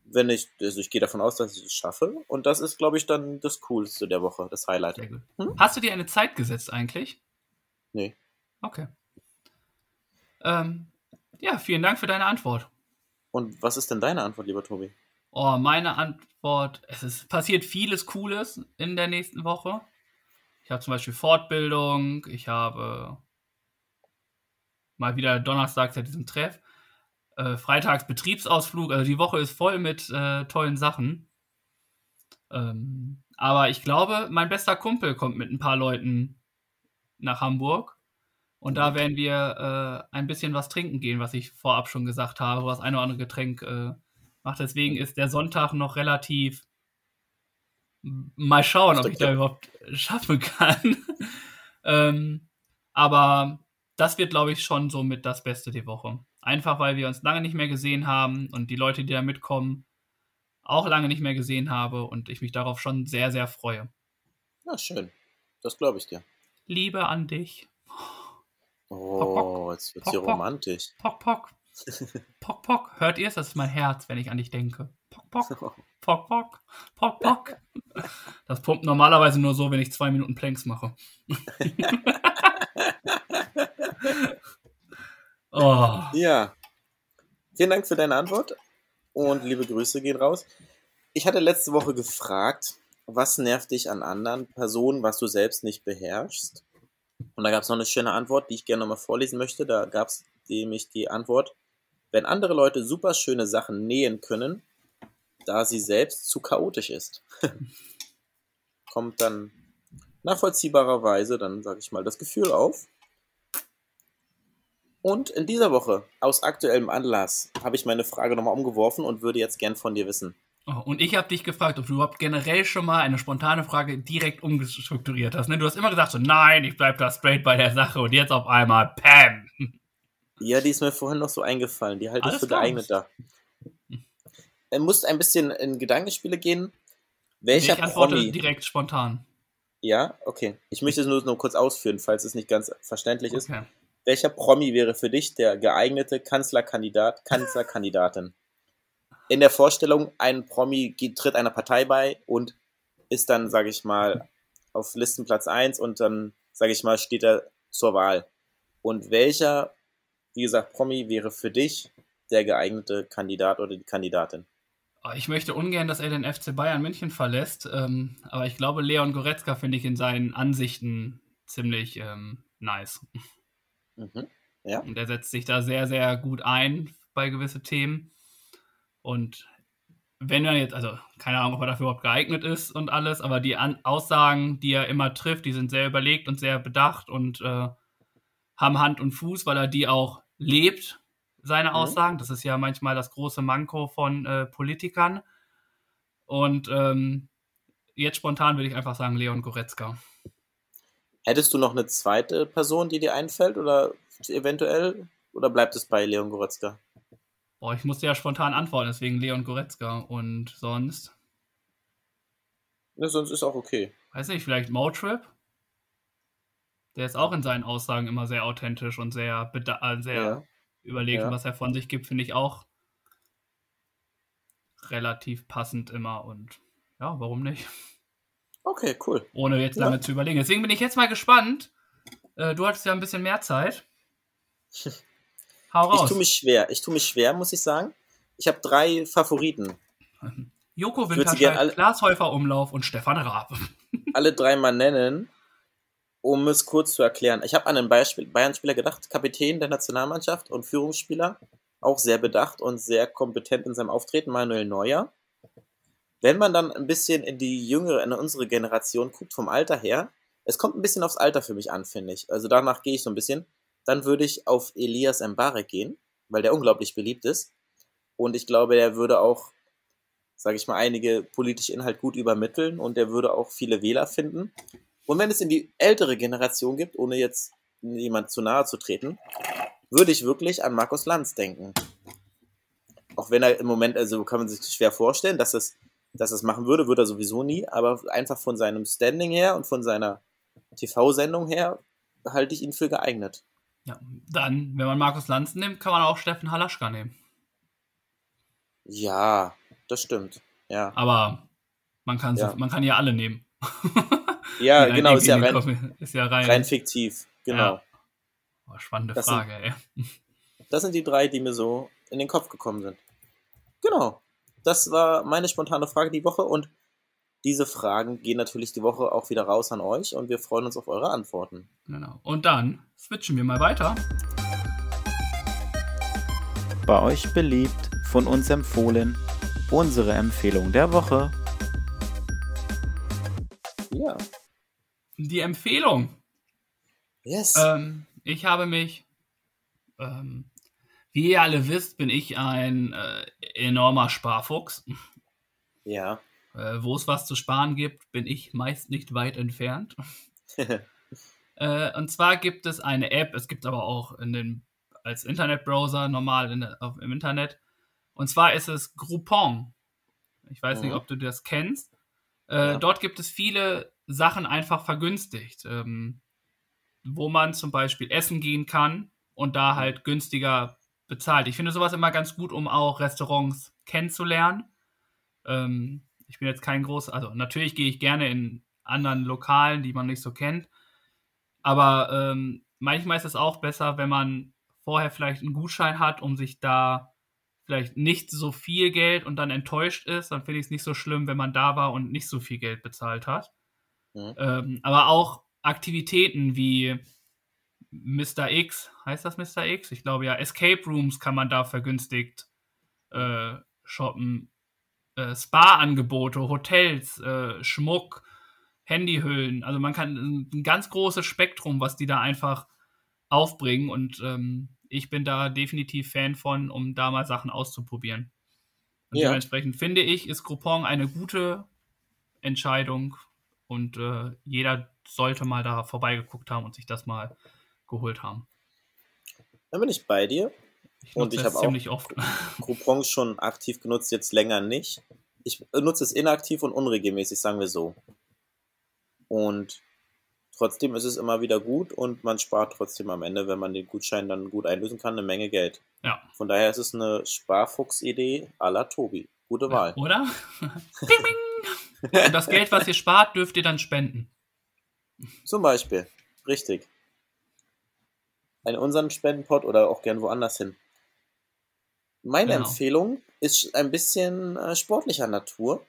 Wenn ich, also ich gehe davon aus, dass ich es schaffe. Und das ist, glaube ich, dann das Coolste der Woche, das Highlight. Hm? Hast du dir eine Zeit gesetzt eigentlich? Nee. Okay. Ähm, ja, vielen Dank für deine Antwort. Und was ist denn deine Antwort, lieber Tobi? Oh, meine Antwort, es ist passiert vieles Cooles in der nächsten Woche. Ich habe zum Beispiel Fortbildung, ich habe mal wieder donnerstags ja diesen Treff, äh, freitags Betriebsausflug, also die Woche ist voll mit äh, tollen Sachen. Ähm, aber ich glaube, mein bester Kumpel kommt mit ein paar Leuten nach Hamburg. Und da werden wir äh, ein bisschen was trinken gehen, was ich vorab schon gesagt habe, was ein oder andere Getränk äh, macht. Deswegen ist der Sonntag noch relativ. Mal schauen, ob ich da überhaupt schaffen kann. ähm, aber das wird, glaube ich, schon so mit das Beste die Woche. Einfach weil wir uns lange nicht mehr gesehen haben und die Leute, die da mitkommen, auch lange nicht mehr gesehen habe und ich mich darauf schon sehr, sehr freue. Ja, schön. Das glaube ich dir. Liebe an dich. Oh, jetzt wird hier Pock, pock. romantisch. Pock, pock. Pock, pock. Hört ihr es? Das ist mein Herz, wenn ich an dich denke. Pock, pock. Pock, pock. Pock, pock. Das pumpt normalerweise nur so, wenn ich zwei Minuten Planks mache. oh. Ja. Vielen Dank für deine Antwort und liebe Grüße gehen raus. Ich hatte letzte Woche gefragt, was nervt dich an anderen Personen, was du selbst nicht beherrschst? Und da gab es noch eine schöne Antwort, die ich gerne nochmal vorlesen möchte. Da gab es nämlich die Antwort, wenn andere Leute super schöne Sachen nähen können, da sie selbst zu chaotisch ist. Kommt dann nachvollziehbarerweise, dann sage ich mal, das Gefühl auf. Und in dieser Woche, aus aktuellem Anlass, habe ich meine Frage nochmal umgeworfen und würde jetzt gern von dir wissen. Oh, und ich habe dich gefragt, ob du überhaupt generell schon mal eine spontane Frage direkt umgestrukturiert hast. Ne? Du hast immer gesagt so, nein, ich bleib da straight bei der Sache und jetzt auf einmal, Pam. Ja, die ist mir vorhin noch so eingefallen. Die halte ich für geeigneter. Er muss ein bisschen in Gedankenspiele gehen. Welcher ich antworte Promi? direkt spontan. Ja, okay. Ich möchte es nur noch kurz ausführen, falls es nicht ganz verständlich ist. Okay. Welcher Promi wäre für dich der geeignete Kanzlerkandidat, Kanzlerkandidatin? In der Vorstellung, ein Promi geht, tritt einer Partei bei und ist dann, sage ich mal, auf Listenplatz 1 und dann, sage ich mal, steht er zur Wahl. Und welcher, wie gesagt, Promi wäre für dich der geeignete Kandidat oder die Kandidatin? Oh, Ich möchte ungern, dass er den FC Bayern München verlässt, ähm, aber ich glaube, Leon Goretzka finde ich in seinen Ansichten ziemlich ähm, nice. Mhm. Ja. Und er setzt sich da sehr, sehr gut ein bei gewisse Themen. Und wenn er jetzt, also keine Ahnung, ob er dafür überhaupt geeignet ist und alles, aber die An Aussagen, die er immer trifft, die sind sehr überlegt und sehr bedacht und äh, haben Hand und Fuß, weil er die auch lebt, seine Mhm. Aussagen. Das ist ja manchmal das große Manko von äh, Politikern. Und ähm, jetzt spontan würde ich einfach sagen Leon Goretzka. Hättest du noch eine zweite Person, die dir einfällt oder eventuell? Oder bleibt es bei Leon Goretzka? Oh, ich musste ja spontan antworten, deswegen Leon Goretzka. Und sonst? Ja, sonst ist auch okay. Weiß nicht, vielleicht Motrip? Der ist auch in seinen Aussagen immer sehr authentisch und sehr, äh, sehr ja. überlegt, ja. was er von sich gibt, finde ich auch relativ passend immer. Und ja, warum nicht? Okay, cool. Ohne jetzt lange zu überlegen. Deswegen bin ich jetzt mal gespannt. Äh, du hattest ja ein bisschen mehr Zeit. Hau raus. Ich tue mich schwer. Ich tue mich schwer, muss ich sagen. Ich habe drei Favoriten. Joko Winterscheid, Klaas Häufer Umlauf und Stefan Raab. alle drei mal nennen, um es kurz zu erklären. Ich habe an einen Bayern-Spieler gedacht, Kapitän der Nationalmannschaft und Führungsspieler, auch sehr bedacht und sehr kompetent in seinem Auftreten, Manuel Neuer. Wenn man dann ein bisschen in die jüngere, in unsere Generation guckt, vom Alter her, es kommt ein bisschen aufs Alter für mich an, finde ich. Also danach gehe ich so ein bisschen. Dann würde ich auf Elias Mbarek gehen, weil der unglaublich beliebt ist. Und ich glaube, der würde auch, sage ich mal, einige politische Inhalt gut übermitteln und der würde auch viele Wähler finden. Und wenn es in die ältere Generation gibt, ohne jetzt jemand zu nahe zu treten, würde ich wirklich an Markus Lanz denken. Auch wenn er im Moment, also kann man sich schwer vorstellen, dass es dass es machen würde, würde er sowieso nie, aber einfach von seinem Standing her und von seiner TV-Sendung her halte ich ihn für geeignet. Ja, dann, wenn man Markus Lanz nimmt, kann man auch Steffen Halaschka nehmen. Ja, das stimmt. Ja. Aber man kann, ja. man kann ja alle nehmen. Ja, genau, ist ja, rein, ist ja rein, rein fiktiv. Genau. Ja. Oh, spannende das Frage, sind, ey. Das sind die drei, die mir so in den Kopf gekommen sind. Genau das war meine spontane Frage die Woche und diese Fragen gehen natürlich die Woche auch wieder raus an euch und wir freuen uns auf eure Antworten. Genau. Und dann switchen wir mal weiter. Bei euch beliebt, von uns empfohlen, unsere Empfehlung der Woche. Ja. Die Empfehlung. Yes. Ähm, ich habe mich ähm, wie ihr alle wisst, bin ich ein äh, enormer Sparfuchs. Ja. Äh, Wo es was zu sparen gibt, bin ich meist nicht weit entfernt. äh, und zwar gibt es eine App, es gibt aber auch in den, als Internetbrowser normal in, auf, im Internet. Und zwar ist es Groupon. Ich weiß mhm. nicht, ob du das kennst. Äh, ja. Dort gibt es viele Sachen einfach vergünstigt, ähm, wo man zum Beispiel essen gehen kann und da halt günstiger bezahlt. Ich finde sowas immer ganz gut, um auch Restaurants kennenzulernen. Ähm, ich bin jetzt kein großer, also natürlich gehe ich gerne in anderen Lokalen, die man nicht so kennt. Aber ähm, manchmal ist es auch besser, wenn man vorher vielleicht einen Gutschein hat, um sich da vielleicht nicht so viel Geld und dann enttäuscht ist, dann finde ich es nicht so schlimm, wenn man da war und nicht so viel Geld bezahlt hat. Mhm. Ähm, aber auch Aktivitäten wie Mr. X, heißt das Mr. X? Ich glaube ja, Escape Rooms kann man da vergünstigt äh, shoppen. Äh, Spa-Angebote, Hotels, äh, Schmuck, Handyhüllen. Also man kann ein ganz großes Spektrum, was die da einfach aufbringen. Und ähm, ich bin da definitiv Fan von, um da mal Sachen auszuprobieren. Und ja. dementsprechend finde ich, ist Groupon eine gute Entscheidung und äh, jeder sollte mal da vorbeigeguckt haben und sich das mal geholt haben. Dann bin ich bei dir. Ich und ich habe auch oft. Coupons schon aktiv genutzt, jetzt länger nicht. Ich nutze es inaktiv und unregelmäßig, sagen wir so. Und trotzdem ist es immer wieder gut und man spart trotzdem am Ende, wenn man den Gutschein dann gut einlösen kann, eine Menge Geld. Ja. Von daher ist es eine Sparfuchs-Idee à la Tobi. Gute Wahl. Ja, oder? bing, bing. Und das Geld, was ihr spart, dürft ihr dann spenden. Zum Beispiel. Richtig in unseren Spendenpot oder auch gern woanders hin. Meine genau. Empfehlung ist ein bisschen äh, sportlicher Natur.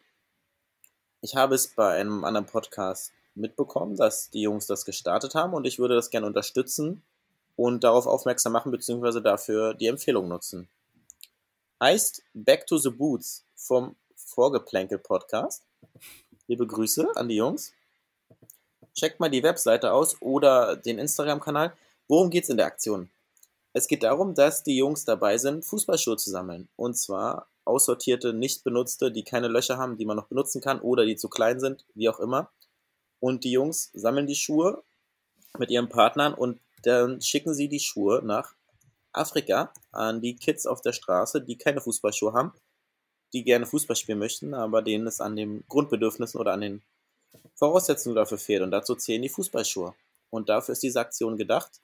Ich habe es bei einem anderen Podcast mitbekommen, dass die Jungs das gestartet haben und ich würde das gerne unterstützen und darauf aufmerksam machen, beziehungsweise dafür die Empfehlung nutzen. Heißt Back to the Boots vom Vorgeplänkel Podcast. Liebe Grüße an die Jungs. Checkt mal die Webseite aus oder den Instagram-Kanal. Worum geht es in der Aktion? Es geht darum, dass die Jungs dabei sind, Fußballschuhe zu sammeln. Und zwar aussortierte, nicht benutzte, die keine Löcher haben, die man noch benutzen kann oder die zu klein sind, wie auch immer. Und die Jungs sammeln die Schuhe mit ihren Partnern und dann schicken sie die Schuhe nach Afrika an die Kids auf der Straße, die keine Fußballschuhe haben, die gerne Fußball spielen möchten, aber denen es an den Grundbedürfnissen oder an den Voraussetzungen dafür fehlt. Und dazu zählen die Fußballschuhe. Und dafür ist diese Aktion gedacht.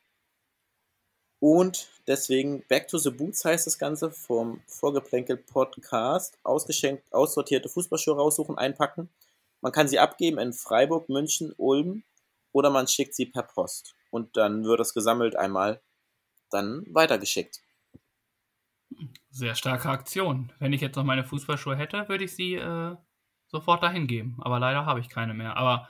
Und deswegen Back to the Boots heißt das Ganze vom Vorgeplänkel Podcast. Ausgeschenkt, aussortierte Fußballschuhe raussuchen, einpacken. Man kann sie abgeben in Freiburg, München, Ulm oder man schickt sie per Post. Und dann wird es gesammelt einmal dann weitergeschickt. Sehr starke Aktion. Wenn ich jetzt noch meine Fußballschuhe hätte, würde ich sie äh, sofort dahin geben. Aber leider habe ich keine mehr. Aber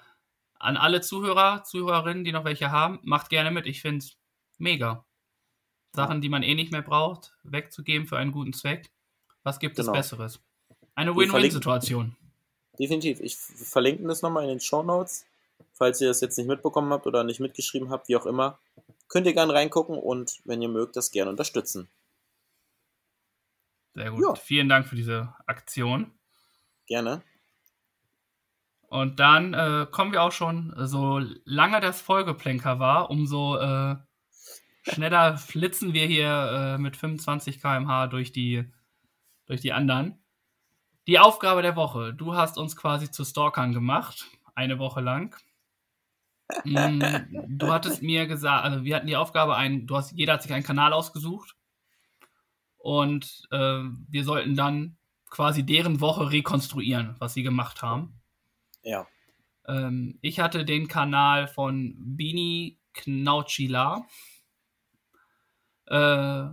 an alle Zuhörer, Zuhörerinnen, die noch welche haben, macht gerne mit. Ich finde es mega. Sachen, die man eh nicht mehr braucht, wegzugeben für einen guten Zweck. Was gibt Genau. es Besseres? Eine Win-Win-Situation. Definitiv. Ich verlinke das nochmal in den Show Notes. Falls ihr das jetzt nicht mitbekommen habt oder nicht mitgeschrieben habt, wie auch immer, könnt ihr gerne reingucken und wenn ihr mögt, das gerne unterstützen. Sehr gut. Ja. Vielen Dank für diese Aktion. Gerne. Und dann äh, kommen wir auch schon, äh, so lange das Folgeplänker war, umso äh, schneller flitzen wir hier äh, mit 25 km/h durch die, durch die anderen. Die Aufgabe der Woche. Du hast uns quasi zu Stalkern gemacht, eine Woche lang. Mm, du hattest mir gesagt, also wir hatten die Aufgabe, ein, du hast, jeder hat sich einen Kanal ausgesucht und äh, wir sollten dann quasi deren Woche rekonstruieren, was sie gemacht haben. Ja. Ähm, ich hatte den Kanal von Bini Knautschila. Äh,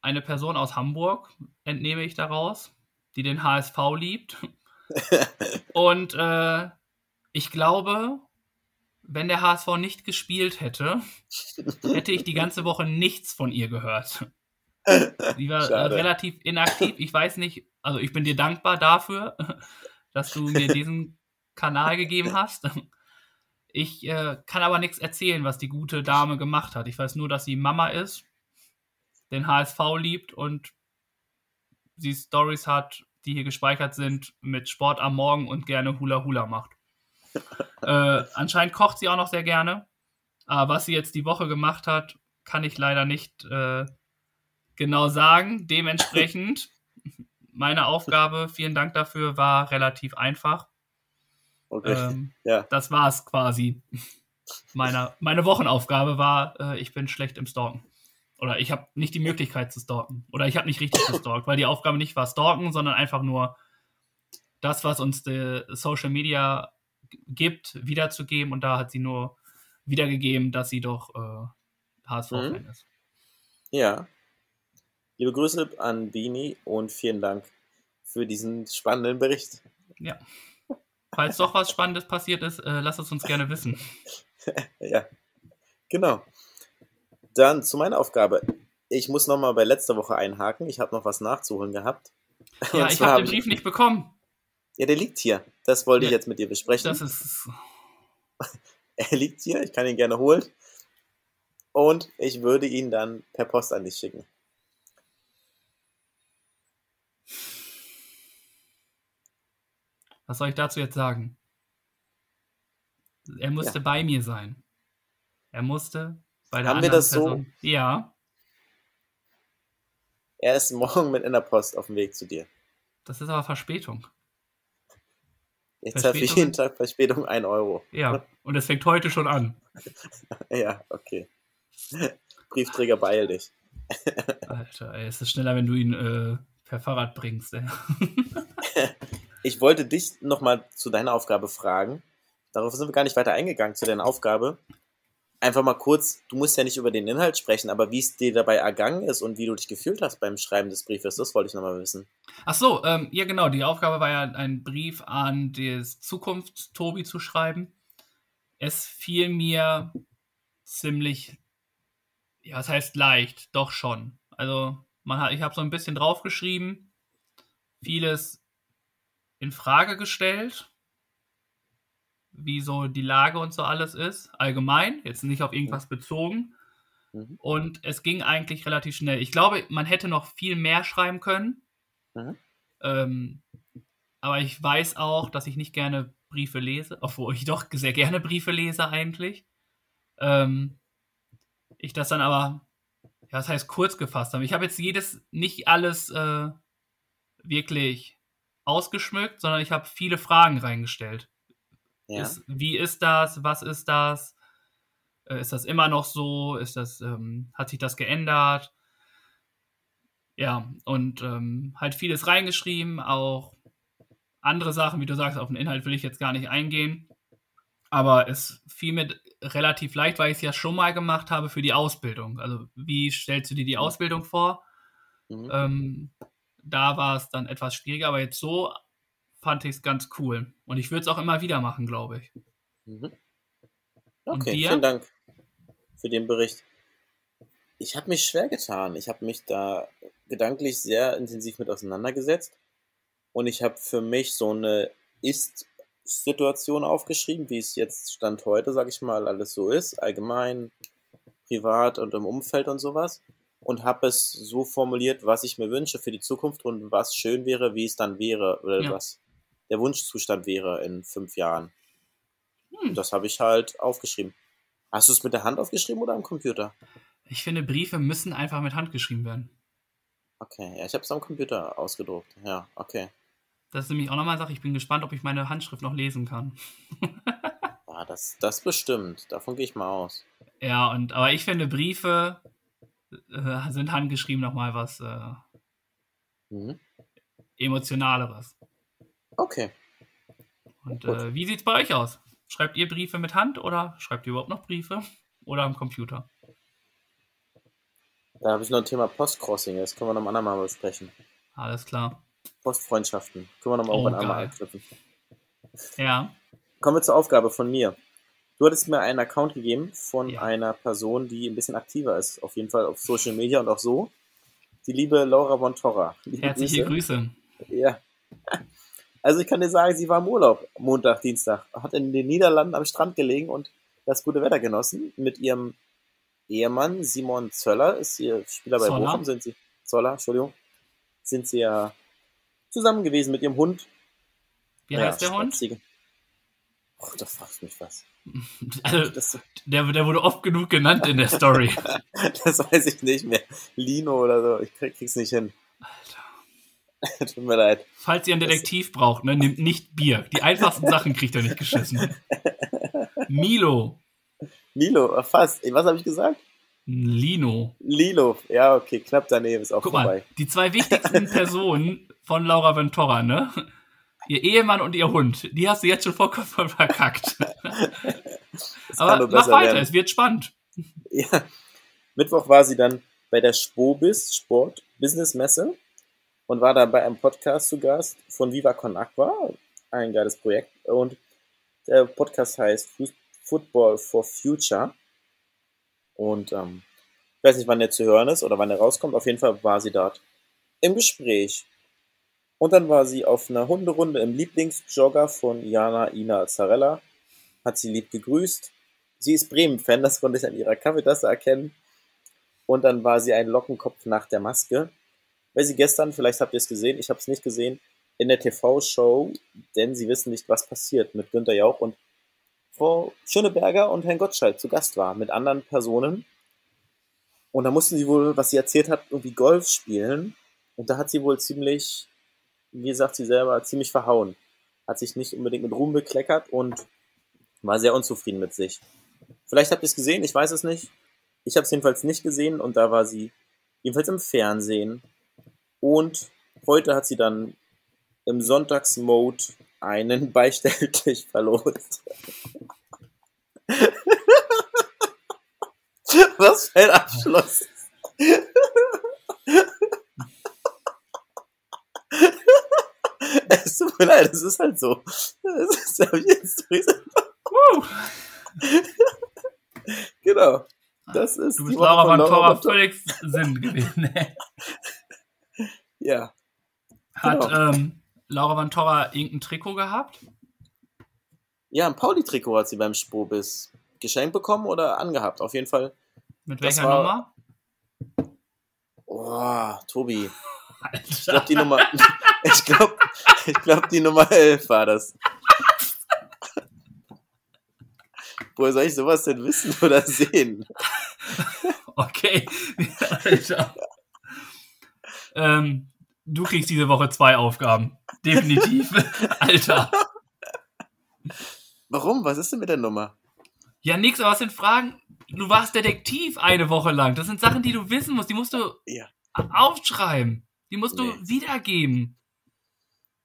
eine Person aus Hamburg, entnehme ich daraus, die den HSV liebt. Und äh, ich glaube, wenn der HSV nicht gespielt hätte, hätte ich die ganze Woche nichts von ihr gehört. Sie war äh, Schade. relativ inaktiv. Ich weiß nicht, also ich bin dir dankbar dafür, dass du mir diesen Kanal gegeben hast. Ich äh, kann aber nichts erzählen, was die gute Dame gemacht hat. Ich weiß nur, dass sie Mama ist, den HSV liebt und sie Stories hat, die hier gespeichert sind mit Sport am Morgen und gerne Hula Hula macht. äh, anscheinend kocht sie auch noch sehr gerne. Aber was sie jetzt die Woche gemacht hat, kann ich leider nicht äh, genau sagen. Dementsprechend, meine Aufgabe, vielen Dank dafür, war relativ einfach. Okay. Ähm, ja. das war es quasi. Meine, meine Wochenaufgabe war, äh, ich bin schlecht im Stalken. Oder ich habe nicht die Möglichkeit zu stalken. Oder ich habe nicht richtig gestalkt, weil die Aufgabe nicht war stalken, sondern einfach nur das, was uns die Social Media gibt, wiederzugeben. Und da hat sie nur wiedergegeben, dass sie doch äh, HSV-Fan ist. Ja. Liebe Grüße an Bini und vielen Dank für diesen spannenden Bericht. Ja. Falls doch was Spannendes passiert ist, äh, lasst es uns gerne wissen. Ja. Genau. Dann zu meiner Aufgabe. Ich muss nochmal bei letzter Woche einhaken. Ich habe noch was nachzuholen gehabt. Ja, Und ich habe hab den Brief nicht bekommen. Ja, der liegt hier. Das wollte ich Ja. jetzt mit dir besprechen. Das ist. Er liegt hier. Ich kann ihn gerne holen. Und ich würde ihn dann per Post an dich schicken. Was soll ich dazu jetzt sagen? Er musste bei mir sein. Er musste bei der Haben wir anderen das so? Person. Ja, Er ist morgen mit in der Post auf dem Weg zu dir. das ist aber Verspätung. Ich zahle für Verspätung? jeden Tag Verspätung 1 Euro. Ja, und es fängt heute schon an. Ja, okay. Briefträger, beeil dich. Alter, ey, es ist schneller, wenn du ihn äh, per Fahrrad bringst. Ey. Ich wollte dich nochmal zu deiner Aufgabe fragen. Darauf sind wir gar nicht weiter eingegangen, zu deiner Aufgabe. Einfach mal kurz, du musst ja nicht über den Inhalt sprechen, aber wie es dir dabei ergangen ist und wie du dich gefühlt hast beim Schreiben des Briefes, das wollte ich nochmal wissen. Ach so, ähm, ja genau, die Aufgabe war ja, einen Brief an das Zukunft-Tobi zu schreiben. Es fiel mir ziemlich, ja, das heißt leicht, doch schon. Also, man hat, ich habe so ein bisschen draufgeschrieben, vieles in Frage gestellt, wie so die Lage und so alles ist, allgemein, jetzt nicht auf irgendwas bezogen. Mhm. Und es ging eigentlich relativ schnell. Ich glaube, man hätte noch viel mehr schreiben können. Mhm. Ähm, aber ich weiß auch, dass ich nicht gerne Briefe lese, obwohl ich doch sehr gerne Briefe lese eigentlich. Ähm, ich das dann aber ja, das heißt kurz gefasst haben. Ich habe jetzt jedes, nicht alles äh, wirklich ausgeschmückt, sondern ich habe viele Fragen reingestellt. Ja. Ist, wie ist das? Was ist das? Äh, ist das immer noch so? Ist das, ähm, hat sich das geändert? Ja, und ähm, halt vieles reingeschrieben, auch andere Sachen, wie du sagst, auf den Inhalt will ich jetzt gar nicht eingehen. Aber es fiel mir relativ leicht, weil ich es ja schon mal gemacht habe für die Ausbildung. Also, wie stellst du dir die Mhm. Ausbildung vor? Mhm. Ähm, da war es dann etwas schwieriger, aber jetzt so fand ich es ganz cool. Und ich würde es auch immer wieder machen, glaube ich. Mhm. Okay, vielen Dank für den Bericht. Ich habe mich schwer getan. Ich habe mich da gedanklich sehr intensiv mit auseinandergesetzt. Und ich habe für mich so eine Ist-Situation aufgeschrieben, wie es jetzt Stand heute, sage ich mal, alles so ist, allgemein, privat und im Umfeld und sowas. Und habe es so formuliert, was ich mir wünsche für die Zukunft und was schön wäre, wie es dann wäre, oder Ja. was der Wunschzustand wäre in fünf Jahren. Hm. Das habe ich halt aufgeschrieben. Hast du es mit der Hand aufgeschrieben oder am Computer? Ich finde, Briefe müssen einfach mit Hand geschrieben werden. Okay, ja, ich habe es am Computer ausgedruckt. Ja, okay. Das ist nämlich auch nochmal eine Sache. Ich bin gespannt, ob ich meine Handschrift noch lesen kann. Ja, das, das bestimmt. Davon gehe ich mal aus. Ja, und aber ich finde, Briefe äh, sind handgeschrieben nochmal was äh, Mhm. Emotionaleres. Okay. Und äh, wie sieht's bei euch aus? Schreibt ihr Briefe mit Hand oder schreibt ihr überhaupt noch Briefe? Oder am Computer? Da habe ich noch ein Thema Postcrossing. Das können wir noch ein andermal besprechen. Alles klar. Postfreundschaften. Können wir noch mal Oh, irgendwann einmal geil. anknüpfen. Ja. Kommen wir zur Aufgabe von mir. Du hattest mir einen Account gegeben von Ja. einer Person, die ein bisschen aktiver ist. Auf jeden Fall auf Social Media und auch so. Die liebe Laura von Torra. Herzliche Grüße. Ja. Also ich kann dir sagen, sie war im Urlaub Montag, Dienstag, hat in den Niederlanden am Strand gelegen und das gute Wetter genossen. Mit ihrem Ehemann Simon Zöller, ist ihr Spieler bei Zoller. Bochum, sind sie, Zoller, Entschuldigung, sind sie ja zusammen gewesen mit ihrem Hund. Wie Ja, heißt der Hund? Och, da fragst du mich was. Also, Das, der, der wurde oft genug genannt in der Story. das weiß ich nicht mehr. Lino oder so, ich krieg, krieg's nicht hin. Tut mir leid. Falls ihr einen Detektiv braucht, ne, nehmt nicht Bier. Die einfachsten Sachen kriegt er nicht geschissen. Milo. Milo, äh, fast. Was habe ich gesagt? Lino. Lilo. Ja, okay, knapp daneben ist auch Guck vorbei. mal, die zwei wichtigsten Personen von Laura Ventura, ne? Ihr Ehemann und ihr Hund, die hast du jetzt schon vollkommen verkackt. Aber mach weiter, werden. es wird spannend. Ja. Mittwoch war sie dann bei der Spobis Sport Business Messe und war dann bei einem Podcast zu Gast von Viva Con Aqua, ein geiles Projekt. Und der Podcast heißt Football for Future. Und ähm, ich weiß nicht, wann der zu hören ist oder wann der rauskommt. Auf jeden Fall war sie dort im Gespräch. Und dann war sie auf einer Hunderunde im Lieblingsjogger von Jana Ina Zarella. Hat sie lieb gegrüßt. Sie ist Bremen-Fan, das konnte ich an ihrer Kaffeetasse erkennen. Und dann war sie ein Lockenkopf nach der Maske. Weil sie gestern, vielleicht habt ihr es gesehen, ich habe es nicht gesehen, in der TV-Show, denn sie wissen nicht, was passiert, mit Günter Jauch und Frau Schöneberger und Herrn Gottschalk zu Gast war, mit anderen Personen. Und da mussten sie wohl, was sie erzählt hat, irgendwie Golf spielen. Und da hat sie wohl ziemlich, wie sagt sie selber, ziemlich verhauen. Hat sich nicht unbedingt mit Ruhm bekleckert und war sehr unzufrieden mit sich. Vielleicht habt ihr es gesehen, ich weiß es nicht. Ich habe es jedenfalls nicht gesehen und da war sie jedenfalls im Fernsehen. Und heute hat sie dann im Sonntagsmode einen Beistelltisch verlost. Was für ein Abschluss. Es tut mir leid, es ist halt so. Das ist, hab ich jetzt! Genau. Das ist Du bist Laura von Ventura. völlig Sinn gewesen. Ja. Hat Genau. ähm, Laura Ventura irgendein Trikot gehabt? Ja, ein Pauli-Trikot hat sie beim Spobis geschenkt bekommen oder angehabt. Auf jeden Fall. Mit welcher war- Nummer? Oh, Tobi. Ich Alter. glaube, die Nummer. Ich glaube, ich glaub, die Nummer 11 war das. Woher soll ich sowas denn wissen oder sehen? Okay. Alter. ähm, du kriegst diese Woche zwei Aufgaben. Definitiv. Alter. Warum? Was ist denn mit der Nummer? Ja, nix, aber was sind Fragen? Du warst Detektiv eine Woche lang. Das sind Sachen, die du wissen musst. Die musst du Ja. aufschreiben. Die musst du Nee. wiedergeben.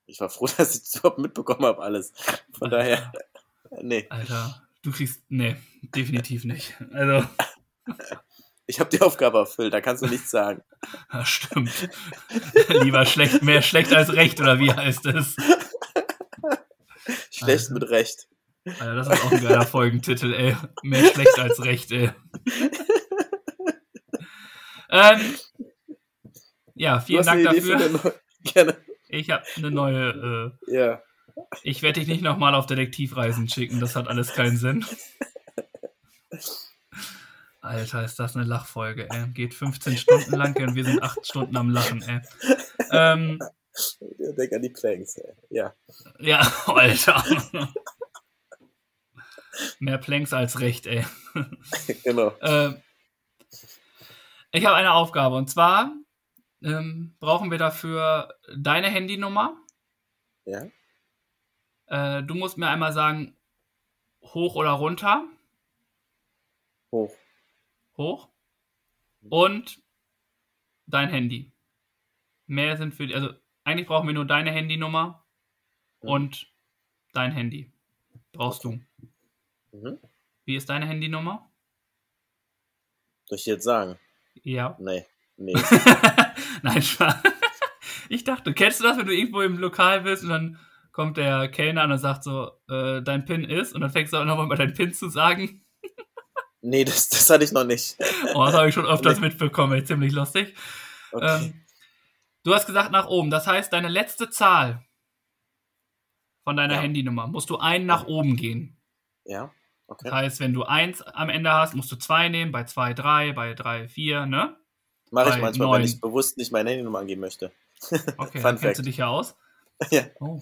Ich war froh, dass ich das überhaupt mitbekommen habe, alles. Von daher, nee. Alter, du kriegst. Nee, definitiv nicht. Also, Ich habe die Aufgabe erfüllt, da kannst du nichts sagen. ja, stimmt. Lieber schlecht, mehr schlecht als recht, oder wie heißt es? Schlecht Alter. mit Recht. Alter, das ist auch ein geiler Folgentitel, ey. Mehr schlecht als recht, ey. ähm, ja, vielen Dank dafür. Gerne. Ich habe eine neue. Äh, Ja. ich werde dich nicht nochmal auf Detektivreisen schicken. Das hat alles keinen Sinn. Alter, ist das eine Lachfolge, ey. Geht 15 Stunden lang und wir sind 8 Stunden am Lachen, ey. Ähm, Denk an die Planks, ey. Ja. ja, Alter. Mehr Planks als recht, ey. Genau. Ähm, ich habe eine Aufgabe und zwar ähm, brauchen wir dafür deine Handynummer. Ja. Äh, du musst mir einmal sagen, hoch oder runter. Hoch. Hoch. Und dein Handy. Mehr sind für die, also eigentlich brauchen wir nur deine Handynummer Mhm. und dein Handy. Brauchst Mhm. du. Wie ist deine Handynummer? Soll ich jetzt sagen? Ja. Nee. Nee. Nein, Spaß. Ich dachte, kennst du das, wenn du irgendwo im Lokal bist und dann kommt der Kellner und sagt so, äh, dein PIN ist und dann fängst du auch nochmal mal dein PIN zu sagen. nee, das, das hatte ich noch nicht. Oh, das habe ich schon öfters mitbekommen, ey, ziemlich lustig. Okay. Ähm, du hast gesagt nach oben, das heißt, deine letzte Zahl von deiner Ja. Handynummer musst du einen nach oben gehen. ja. Okay. Das heißt, wenn du eins am Ende hast, musst du zwei nehmen, bei zwei drei, bei drei vier, ne? Mache ich manchmal, neun. wenn ich bewusst nicht meine Handynummer angeben möchte. Okay, Fun dann kennst du dich ja aus. Ja. Oh.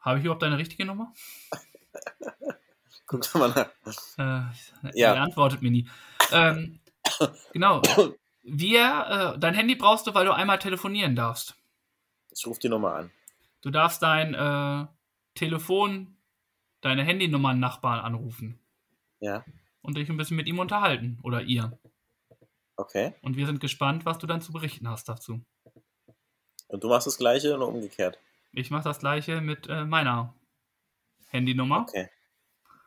Habe ich überhaupt deine richtige Nummer? Guck doch mal nach. Äh, Ja. Er antwortet mir nie. Ähm, genau. Wir, äh, dein Handy brauchst du, weil du einmal telefonieren darfst. Ich rufe die Nummer an. Du darfst dein äh, Telefon, deine Handynummer Nachbarn anrufen Ja. und dich ein bisschen mit ihm unterhalten oder ihr. Okay. Und wir sind gespannt, was du dann zu berichten hast dazu. Und du machst das gleiche, nur umgekehrt. Ich mache das gleiche mit äh, meiner Handynummer. Okay.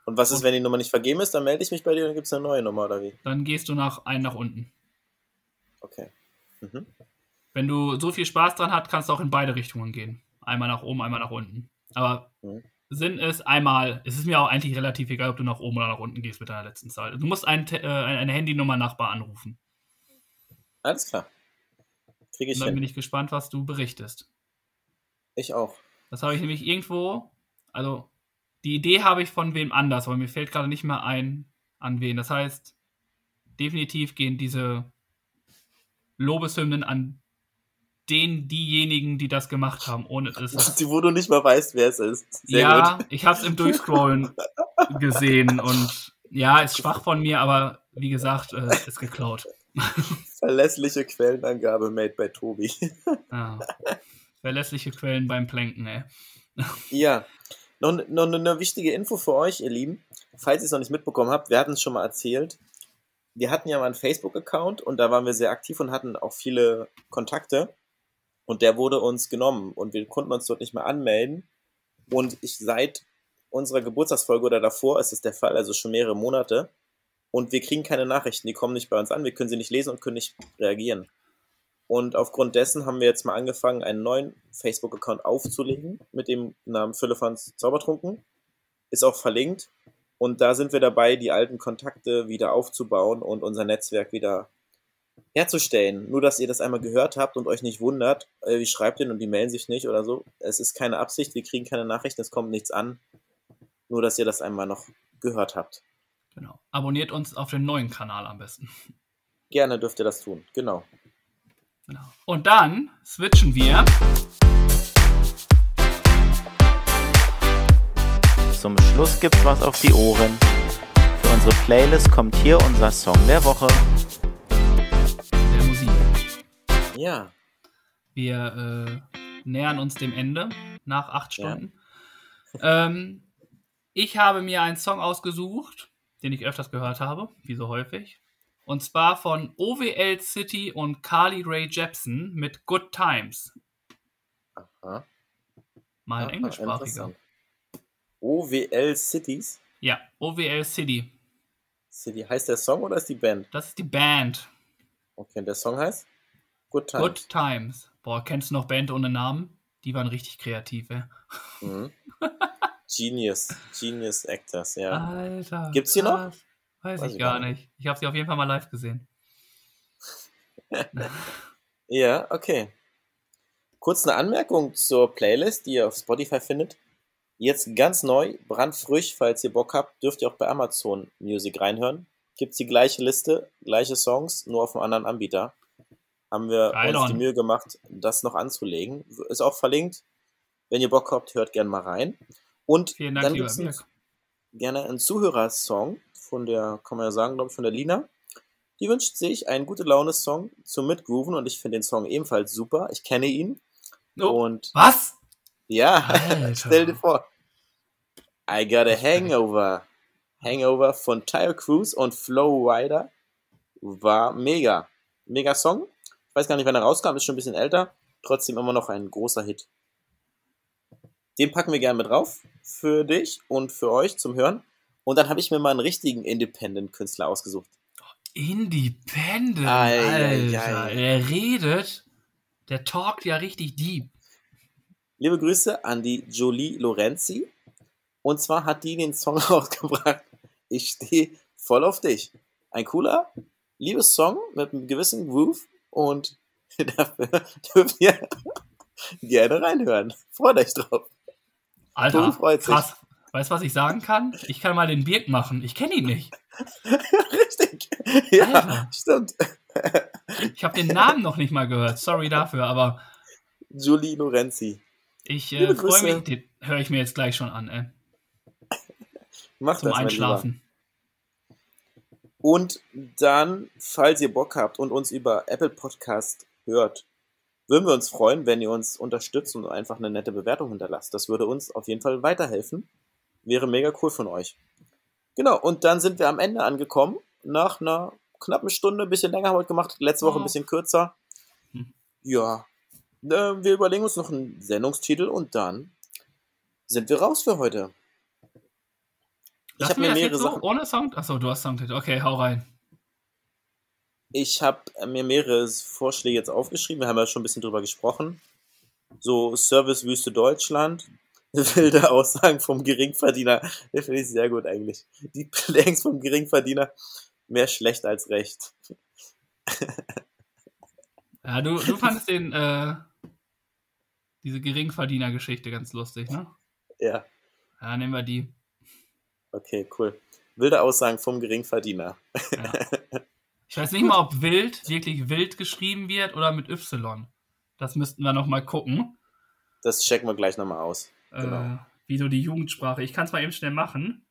Und was ist, wenn die Nummer nicht vergeben ist? Dann melde ich mich bei dir und gibt es eine neue Nummer oder wie? Dann gehst du nach einen nach unten. Okay. Mhm. Wenn du so viel Spaß dran hast, kannst du auch in beide Richtungen gehen. Einmal nach oben, einmal nach unten. Aber Mhm. Sinn ist einmal, es ist mir auch eigentlich relativ egal, ob du nach oben oder nach unten gehst mit deiner letzten Zahl. Du musst ein, äh, eine Handynummer Nachbar anrufen. Alles klar. Kriege Und ich dann bin hin. ich gespannt, was du berichtest. Ich auch. Das habe ich nämlich irgendwo, also die Idee habe ich von wem anders, aber mir fällt gerade nicht mehr ein, an wen. Das heißt, definitiv gehen diese Lobeshymnen an den, diejenigen, die das gemacht haben, ohne es Die, wo du nicht mal weißt, wer es ist. Sehr ja, gut. ich habe es im Durchscrollen gesehen und ja, ist schwach von mir, aber wie gesagt, äh, ist geklaut. Verlässliche Quellenangabe made by Tobi. Ja. Verlässliche Quellen beim Planken, ey. Ja, noch, noch eine wichtige Info für euch, ihr Lieben. Falls ihr es noch nicht mitbekommen habt, wir hatten es schon mal erzählt. Wir hatten ja mal einen Facebook-Account und da waren wir sehr aktiv und hatten auch viele Kontakte. Und der wurde uns genommen und wir konnten uns dort nicht mehr anmelden. Und ich seit unserer Geburtstagsfolge oder davor ist es der Fall, also schon mehrere Monate. Und wir kriegen keine Nachrichten, die kommen nicht bei uns an, wir können sie nicht lesen und können nicht reagieren. Und aufgrund dessen haben wir jetzt mal angefangen, einen neuen Facebook-Account aufzulegen mit dem Namen Philippans Zaubertrunken. Ist auch verlinkt. Und da sind wir dabei, die alten Kontakte wieder aufzubauen und unser Netzwerk wieder herzustellen. Nur, dass ihr das einmal gehört habt und euch nicht wundert, äh, wie schreibt denn und die melden sich nicht oder so. Es ist keine Absicht, wir kriegen keine Nachrichten, es kommt nichts an. Nur, dass ihr das einmal noch gehört habt. Genau. Abonniert uns auf den neuen Kanal am besten. Gerne dürft ihr das tun. Genau. Genau. Und dann switchen wir. Zum Schluss gibt's was auf die Ohren. Für unsere Playlist kommt hier unser Song der Woche. Der Ja. Wir äh, nähern uns dem Ende nach acht Ja. Stunden. Ähm, ich habe mir einen Song ausgesucht, den ich öfters gehört habe, wie so häufig. Und zwar von OWL City und Carly Ray Jepsen mit Good Times. Aha. Mal Aha, englischsprachiger. OWL Cities. Ja, OWL City. City. Heißt der Song oder ist die Band? Das ist die Band. Okay, der Song heißt Good Times. Good Times. Boah, kennst du noch Band ohne Namen? Die waren richtig kreativ, ey. Mhm. Genius. Genius Actors, ja. Alter. Gibt's die noch? Weiß, Weiß ich gar gar nicht. Ich habe sie auf jeden Fall mal live gesehen. Ja, okay. Kurz eine Anmerkung zur Playlist, die ihr auf Spotify findet. Jetzt ganz neu, brandfrisch, falls ihr Bock habt, dürft ihr auch bei Amazon Music reinhören. Gibt's die gleiche Liste, gleiche Songs, nur auf einem anderen Anbieter. Haben wir Geil, uns die Don. Mühe gemacht, das noch anzulegen. Ist auch verlinkt. Wenn ihr Bock habt, hört gerne mal rein. Und Vielen Dank, dann einen, Birk. gerne einen Zuhörersong von der, kann man ja sagen, glaube ich, von der Lina. Die wünscht sich einen gute Laune-Song zum Mitgrooven und ich finde den Song ebenfalls super. Ich kenne ihn. Oh, Und was? ja, stell dir vor. I got a hangover. Hangover von Tire Cruise und Flow Rider war mega. Mega Song. Ich weiß gar nicht, wann er rauskam, ist schon ein bisschen älter. Trotzdem immer noch ein großer Hit. Den packen wir gerne mit drauf. Für dich und für euch zum Hören. Und dann habe ich mir mal einen richtigen Independent-Künstler ausgesucht. Independent, Ei, Alter. ei. Er redet, der talkt ja richtig deep. Liebe Grüße an die Jolie Lorenzi. Und zwar hat die den Song rausgebracht. Ich stehe voll auf dich. Ein cooler, liebes Song mit einem gewissen Groove und dafür dürft ihr gerne reinhören. Freut euch drauf. Alter, krass. Weißt du, was ich sagen kann? Ich kann mal den Birk machen. Ich kenne ihn nicht. Richtig. Ja, Alter. stimmt. Ich habe den Namen noch nicht mal gehört. Sorry dafür, aber Jolie Lorenzi. ich äh, freue mich. Den höre ich mir jetzt gleich schon an, ey. Macht Zum das. Einschlafen. Und dann, falls ihr Bock habt und uns über Apple Podcast hört, würden wir uns freuen, wenn ihr uns unterstützt und einfach eine nette Bewertung hinterlasst. Das würde uns auf jeden Fall weiterhelfen. Wäre mega cool von euch. Genau, und dann sind wir am Ende angekommen. Nach einer knappen Stunde, ein bisschen länger haben wir heute gemacht, letzte Woche ein bisschen kürzer. Hm. Ja, äh, wir überlegen uns noch einen Sendungstitel und dann sind wir raus für heute. Ich Lass habe mir mir mehrere jetzt so Sachen. ohne Song. Achso, du hast Songtitel. Okay, hau rein. Ich habe mir mehrere Vorschläge jetzt aufgeschrieben. Wir haben ja schon ein bisschen drüber gesprochen. So Servicewüste Deutschland. Wilde Aussagen vom Geringverdiener. Das finde ich sehr gut eigentlich. Die Planks vom Geringverdiener. Mehr schlecht als recht. Ja, du, du fandest den, äh, diese Geringverdiener-Geschichte ganz lustig, ne? Ja, Ja, nehmen wir die. okay, cool. Wilde Aussagen vom Geringverdiener. Ja. Ich weiß nicht mal, ob wild wirklich wild geschrieben wird oder mit Y. Das müssten wir noch mal gucken. Das checken wir gleich nochmal aus. Äh, Genau. wie so die Jugendsprache. Ich kann es mal eben schnell machen.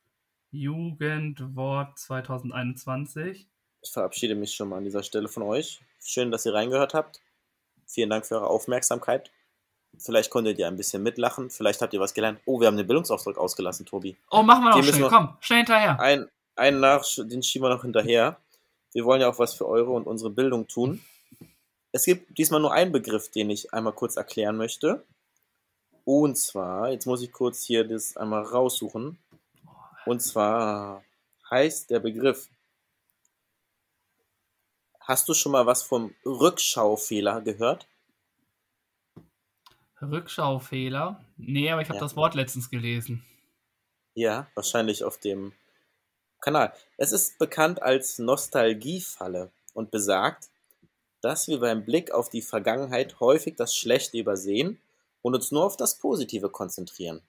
Jugendwort 2021. Ich verabschiede mich schon mal an dieser Stelle von euch. Schön, dass ihr reingehört habt. Vielen Dank für eure Aufmerksamkeit. Vielleicht konntet ihr ein bisschen mitlachen. Vielleicht habt ihr was gelernt. Oh, wir haben den Bildungsauftrag ausgelassen, Tobi. Oh, machen wir noch Den schnell. Komm, schnell hinterher. Ein, einen nach, den schieben wir noch hinterher. Wir wollen ja auch was für eure und unsere Bildung tun. Es gibt diesmal nur einen Begriff, den ich einmal kurz erklären möchte. Und zwar, jetzt muss ich kurz hier das einmal raussuchen. Und zwar heißt der Begriff. Hast du schon mal was vom Rückschaufehler gehört? Rückschaufehler. Nee, aber ich habe Ja. das Wort letztens gelesen. Ja, wahrscheinlich auf dem Kanal. Es ist bekannt als Nostalgiefalle und besagt, dass wir beim Blick auf die Vergangenheit häufig das Schlechte übersehen und uns nur auf das Positive konzentrieren.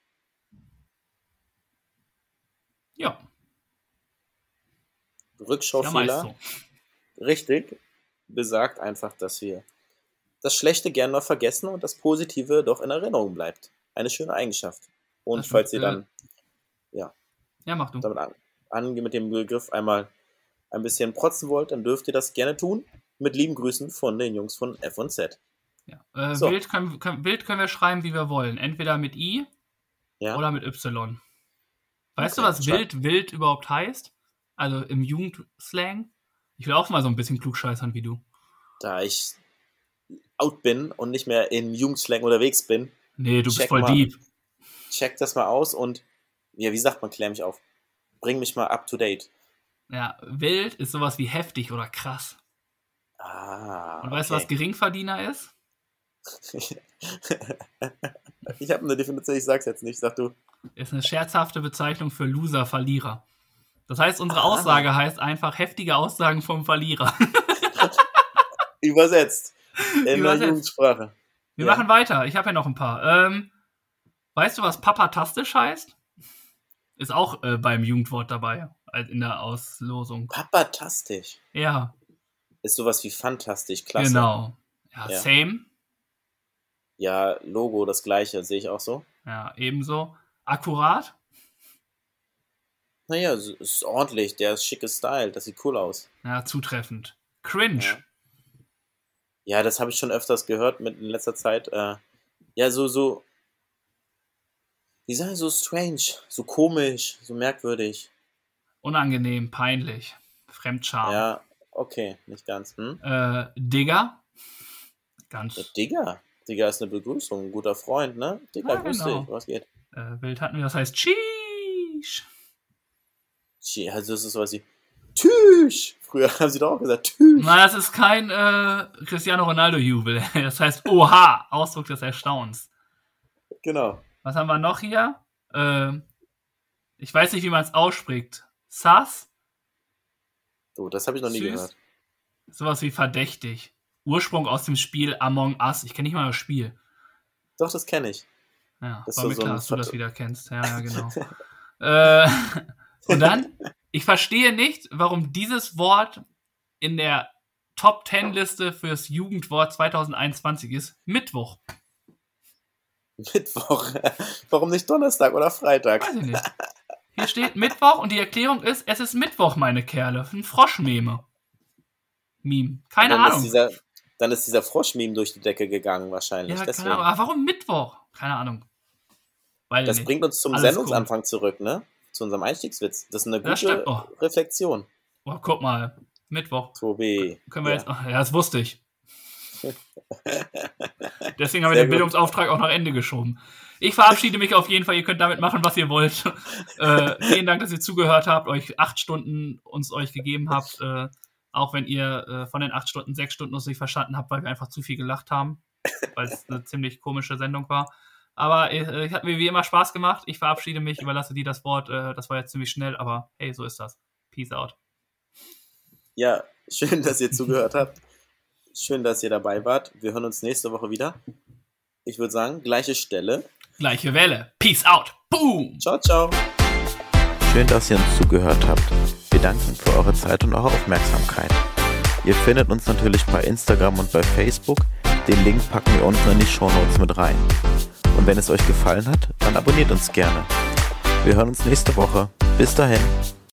Ja, ja Rückschaufehler, so. richtig, besagt einfach, dass wir das Schlechte gerne noch vergessen und das Positive doch in Erinnerung bleibt. Eine schöne Eigenschaft. Und Das falls ihr äh, dann Ja, mach du. damit an, an mit dem Begriff einmal ein bisschen protzen wollt, dann dürft ihr das gerne tun. Mit lieben Grüßen von den Jungs von F&Z. Ja. Äh, So. Wild, können, können, Wild können wir schreiben, wie wir wollen. Entweder mit I Ja? oder mit Y. Weißt Okay, du, was wild, wild überhaupt heißt? Also im Jugendslang? Ich will auch mal so ein bisschen klugscheißern wie du. Da ich out bin und nicht mehr im Jugendslang unterwegs bin, Nee, du bist Check voll mal. deep. check das mal aus und, ja, wie sagt man, klär mich auf. Bring mich mal up to date. Ja, wild ist sowas wie heftig oder krass. Ah. Und weißt du, was okay. Geringverdiener ist? ich habe eine Definition, ich sag's jetzt nicht, sag du. Ist eine scherzhafte Bezeichnung für Loser, Verlierer. Das heißt, unsere Ah. Aussage heißt einfach heftige Aussagen vom Verlierer. Übersetzt. In der Übersetzt. Jugendsprache. Wir Ja. machen weiter. Ich habe ja noch ein paar. Ähm, weißt du, was papatastisch heißt? Ist auch äh, beim Jugendwort dabei, halt in der Auslosung. Papatastisch. Ja, Ist sowas wie fantastisch, klasse. genau. Ja, Ja. same. Ja, Logo, das gleiche, sehe ich auch so. Ja, ebenso. Akkurat. Naja, ist ordentlich, der ist schicke Style, das sieht cool aus. Ja, zutreffend. Cringe. Ja. Ja, das habe ich schon öfters gehört mit in letzter Zeit. Äh, ja, so, so, wie sagen, so strange, so komisch, so merkwürdig. Unangenehm, peinlich. Fremdscham. Ja, okay, nicht ganz. Hm? Äh, Digger. Ganz Ja, Digga, Digga ist eine Begrüßung, ein guter Freund, ne? Digga, Ja, grüß genau. dich, was geht? äh, Wild hatten wir, das heißt. Tschie, Also, das ist sowas wie Tschüss. Früher haben sie doch auch gesagt Tschüss. Na, das ist kein äh, Cristiano Ronaldo-Jubel. Das heißt Oha, Ausdruck des Erstaunens. Genau. Was haben wir noch hier? Ähm, ich weiß nicht, wie man es ausspricht. Sass? So, das habe ich noch nie Süß. gehört. Sowas wie verdächtig. Ursprung aus dem Spiel Among Us. Ich kenne nicht mal das Spiel. Doch, das kenne ich. Ja, Das war mir so klar, dass du das wieder kennst. Ja, ja, genau. äh, und dann, ich verstehe nicht, warum dieses Wort in der Top 10 Liste fürs Jugendwort 2021 ist. Mittwoch. Mittwoch. Warum nicht Donnerstag oder Freitag? Weiß ich nicht. Hier steht Mittwoch und die Erklärung ist, es ist Mittwoch, meine Kerle. Ein Froschmeme. Meme. Keine dann Ist Ahnung. dieser, dann ist dieser Froschmeme durch die Decke gegangen wahrscheinlich. Ja, Deswegen. keine Ahnung. Aber warum Mittwoch? Keine Ahnung. Ich Das nicht. bringt uns zum Alles Sendungsanfang zurück, ne? Zu unserem Einstiegswitz. Das ist eine gute. Oh. Reflexion. Oh, guck mal. Mittwoch. Tobi. Können wir ja. jetzt. Ach, ja, das wusste ich. Deswegen haben wir Sehr den gut. Bildungsauftrag auch nach Ende geschoben. Ich verabschiede mich auf jeden Fall. Ihr könnt damit machen, was ihr wollt. äh, vielen Dank, dass ihr zugehört habt, euch acht Stunden uns euch gegeben habt. Äh, auch wenn ihr äh, von den acht Stunden sechs Stunden uns nicht verstanden habt, weil wir einfach zu viel gelacht haben, weil es eine ziemlich komische Sendung war. Aber äh, es hat mir wie immer Spaß gemacht. Ich verabschiede mich, überlasse dir das Wort. Äh, das war jetzt ziemlich schnell, aber hey, so ist das. Peace out. Ja, schön, dass ihr zugehört habt. Schön, dass ihr dabei wart. Wir hören uns nächste Woche wieder. Ich würde sagen, gleiche Stelle. Gleiche Welle. Peace out. Boom. Ciao, ciao. Schön, dass ihr uns zugehört habt. Wir danken für eure Zeit und eure Aufmerksamkeit. Ihr findet uns natürlich bei Instagram und bei Facebook. Den Link packen wir unten in die Shownotes mit rein. Und wenn es euch gefallen hat, dann abonniert uns gerne. Wir hören uns nächste Woche. Bis dahin.